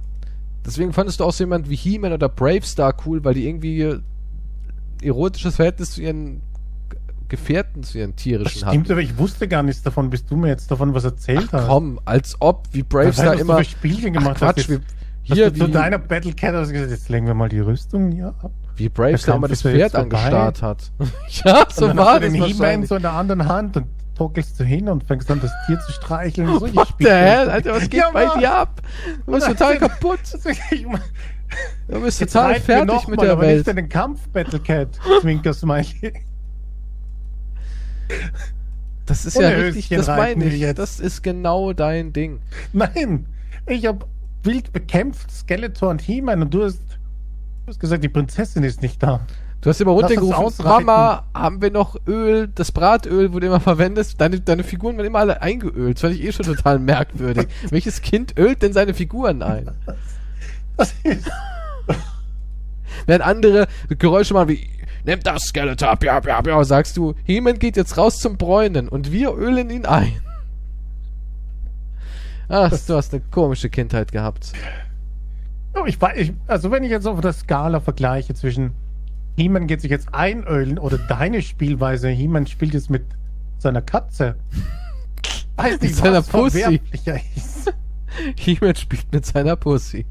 Deswegen fandest du auch so jemand wie He-Man oder Bravestar cool, weil die irgendwie erotisches Verhältnis zu ihren Gefährten, zu ihren Das tierischen stimmt, hatten. aber ich wusste gar nichts davon, bis du mir jetzt davon was erzählt hast. Komm, als ob, wie Bravestar was immer. Spielchen gemacht Ach, Quatsch, hast. wie, hier, du zu wie, deiner Battle Cat hast gesagt, jetzt legen wir mal die Rüstung hier ab. wie Bravestar immer das Pferd angestarrt hat. ja, so und dann war hast du das den He-Man wahrscheinlich. so in der anderen Hand und tockelst du hin und fängst an, das Tier zu streicheln. So, What the hell, Alter, was geht Ja, bei Mann. dir ab? Du bist total kaputt. Du bist total fertig noch mit mal, der aber Welt. nicht den Kampf, Battle Cat, Zwinker Smiley. Das ist Ohne ja richtig, das meine ich. jetzt. Das ist genau dein Ding. Nein, ich habe wild bekämpft, Skeletor und He-Man und du hast, du hast gesagt, die Prinzessin ist nicht da. Du hast immer runtergerufen. Mama, haben wir noch Öl, das Bratöl, wo du immer verwendest? Deine, deine Figuren werden immer alle eingeölt. Das fand ich eh schon total merkwürdig. Welches Kind ölt denn seine Figuren ein? Das ist, Während andere Geräusche machen wie, nimm das Skeletor, ja, ja, ja, sagst du, Heman geht jetzt raus zum Bräunen und wir ölen ihn ein. Ach, du hast eine komische Kindheit gehabt. Ich, weiß- ich, also wenn ich jetzt auf der Skala vergleiche zwischen He-Man geht sich jetzt einölen oder deine Spielweise, He-Man spielt jetzt mit seiner Katze. Weiß Mit nicht, seiner was Pussy. He-Man spielt mit seiner Pussy.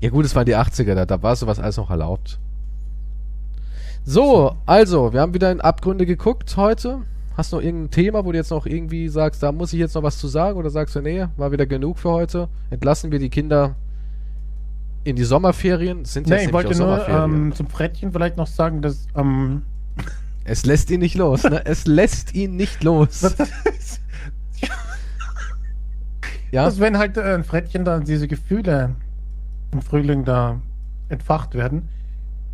Ja gut, es waren die 80er, da, da war sowas alles noch erlaubt. So, also, wir haben wieder in Abgründe geguckt heute. Hast du noch irgendein Thema, wo du jetzt noch irgendwie sagst, da muss ich jetzt noch was zu sagen? Oder sagst du, nee, war wieder genug für heute? Entlassen wir die Kinder in die Sommerferien? Sind jetzt Nee, ich wollte nur ähm, zum Frettchen vielleicht noch sagen, dass ähm, es lässt ihn nicht los, ne? Es lässt ihn nicht los. Ja? dass wenn halt äh, ein Frettchen dann diese Gefühle im Frühling da entfacht werden,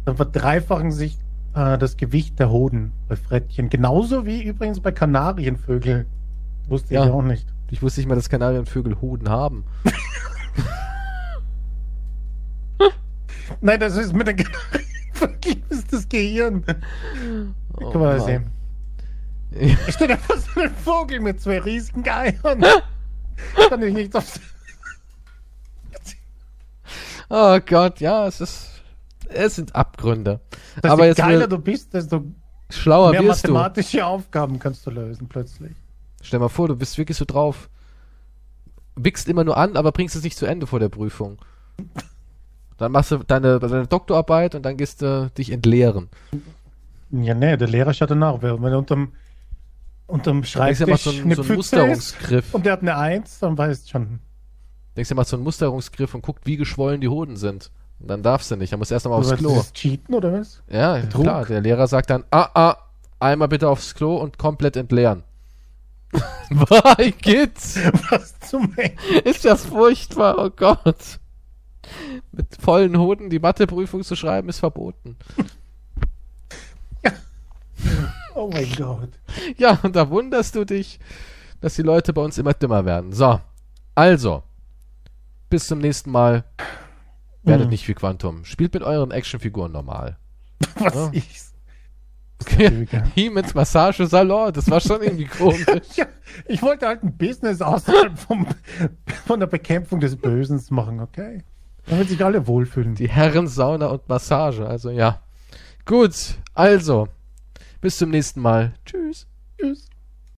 dann verdreifachen sich äh, das Gewicht der Hoden bei Frettchen. Genauso wie übrigens bei Kanarienvögeln. Wusste Ja. ich auch nicht. Ich wusste nicht mal, dass Kanarienvögel Hoden haben. Nein, das ist mit den Kanarienvögeln ist das Gehirn. Oh, Quasi. Mann. Ich stelle vor so einen Vogel mit zwei riesigen Eiern. Kann ich nicht aufs. Oh Gott, ja, es ist. Es sind Abgründe. Dass Aber je geiler du bist, desto Schlauer mehr wirst du. mathematische Aufgaben kannst du lösen plötzlich. Stell mal vor, du bist wirklich so drauf. Wickst immer nur an, aber bringst es nicht zu Ende vor der Prüfung. Dann machst du deine, deine Doktorarbeit und dann gehst du dich entleeren. Ja, nee, der Lehrer schaut danach. Wenn er unterm, unterm er Schreibtisch so einen, eine so einen Pfütze ist Musterungsgriff. und der hat eine Eins, dann weißt du schon. Denkst du, macht so einen Musterungsgriff und guckt, wie geschwollen die Hoden sind. Und dann darfst du nicht. Dann musst du erst nochmal aufs Klo. das Cheaten oder was? Ja, Betrug. klar. Der Lehrer sagt dann, ah, ah, einmal bitte aufs Klo und komplett entleeren. Why, Kids? Was zum Henker? Ist das furchtbar, oh Gott. Mit vollen Hoden die Matheprüfung zu schreiben, ist verboten. Oh mein Gott. Ja, und da wunderst du dich, dass die Leute bei uns immer dümmer werden. So, also, bis zum nächsten Mal. Werdet Hm. nicht wie Quantum. Spielt mit euren Actionfiguren normal. Was Ja. ist? Okay. Lüge. Hiemens Massagesalon, das war schon irgendwie komisch. Ja, ich wollte halt ein Business außerhalb vom, von der Bekämpfung des Bösen machen, okay? Damit sich alle wohlfühlen. Die Herrensauna und Massage, also ja. Gut, also, bis zum nächsten Mal. Tschüss. Tschüss.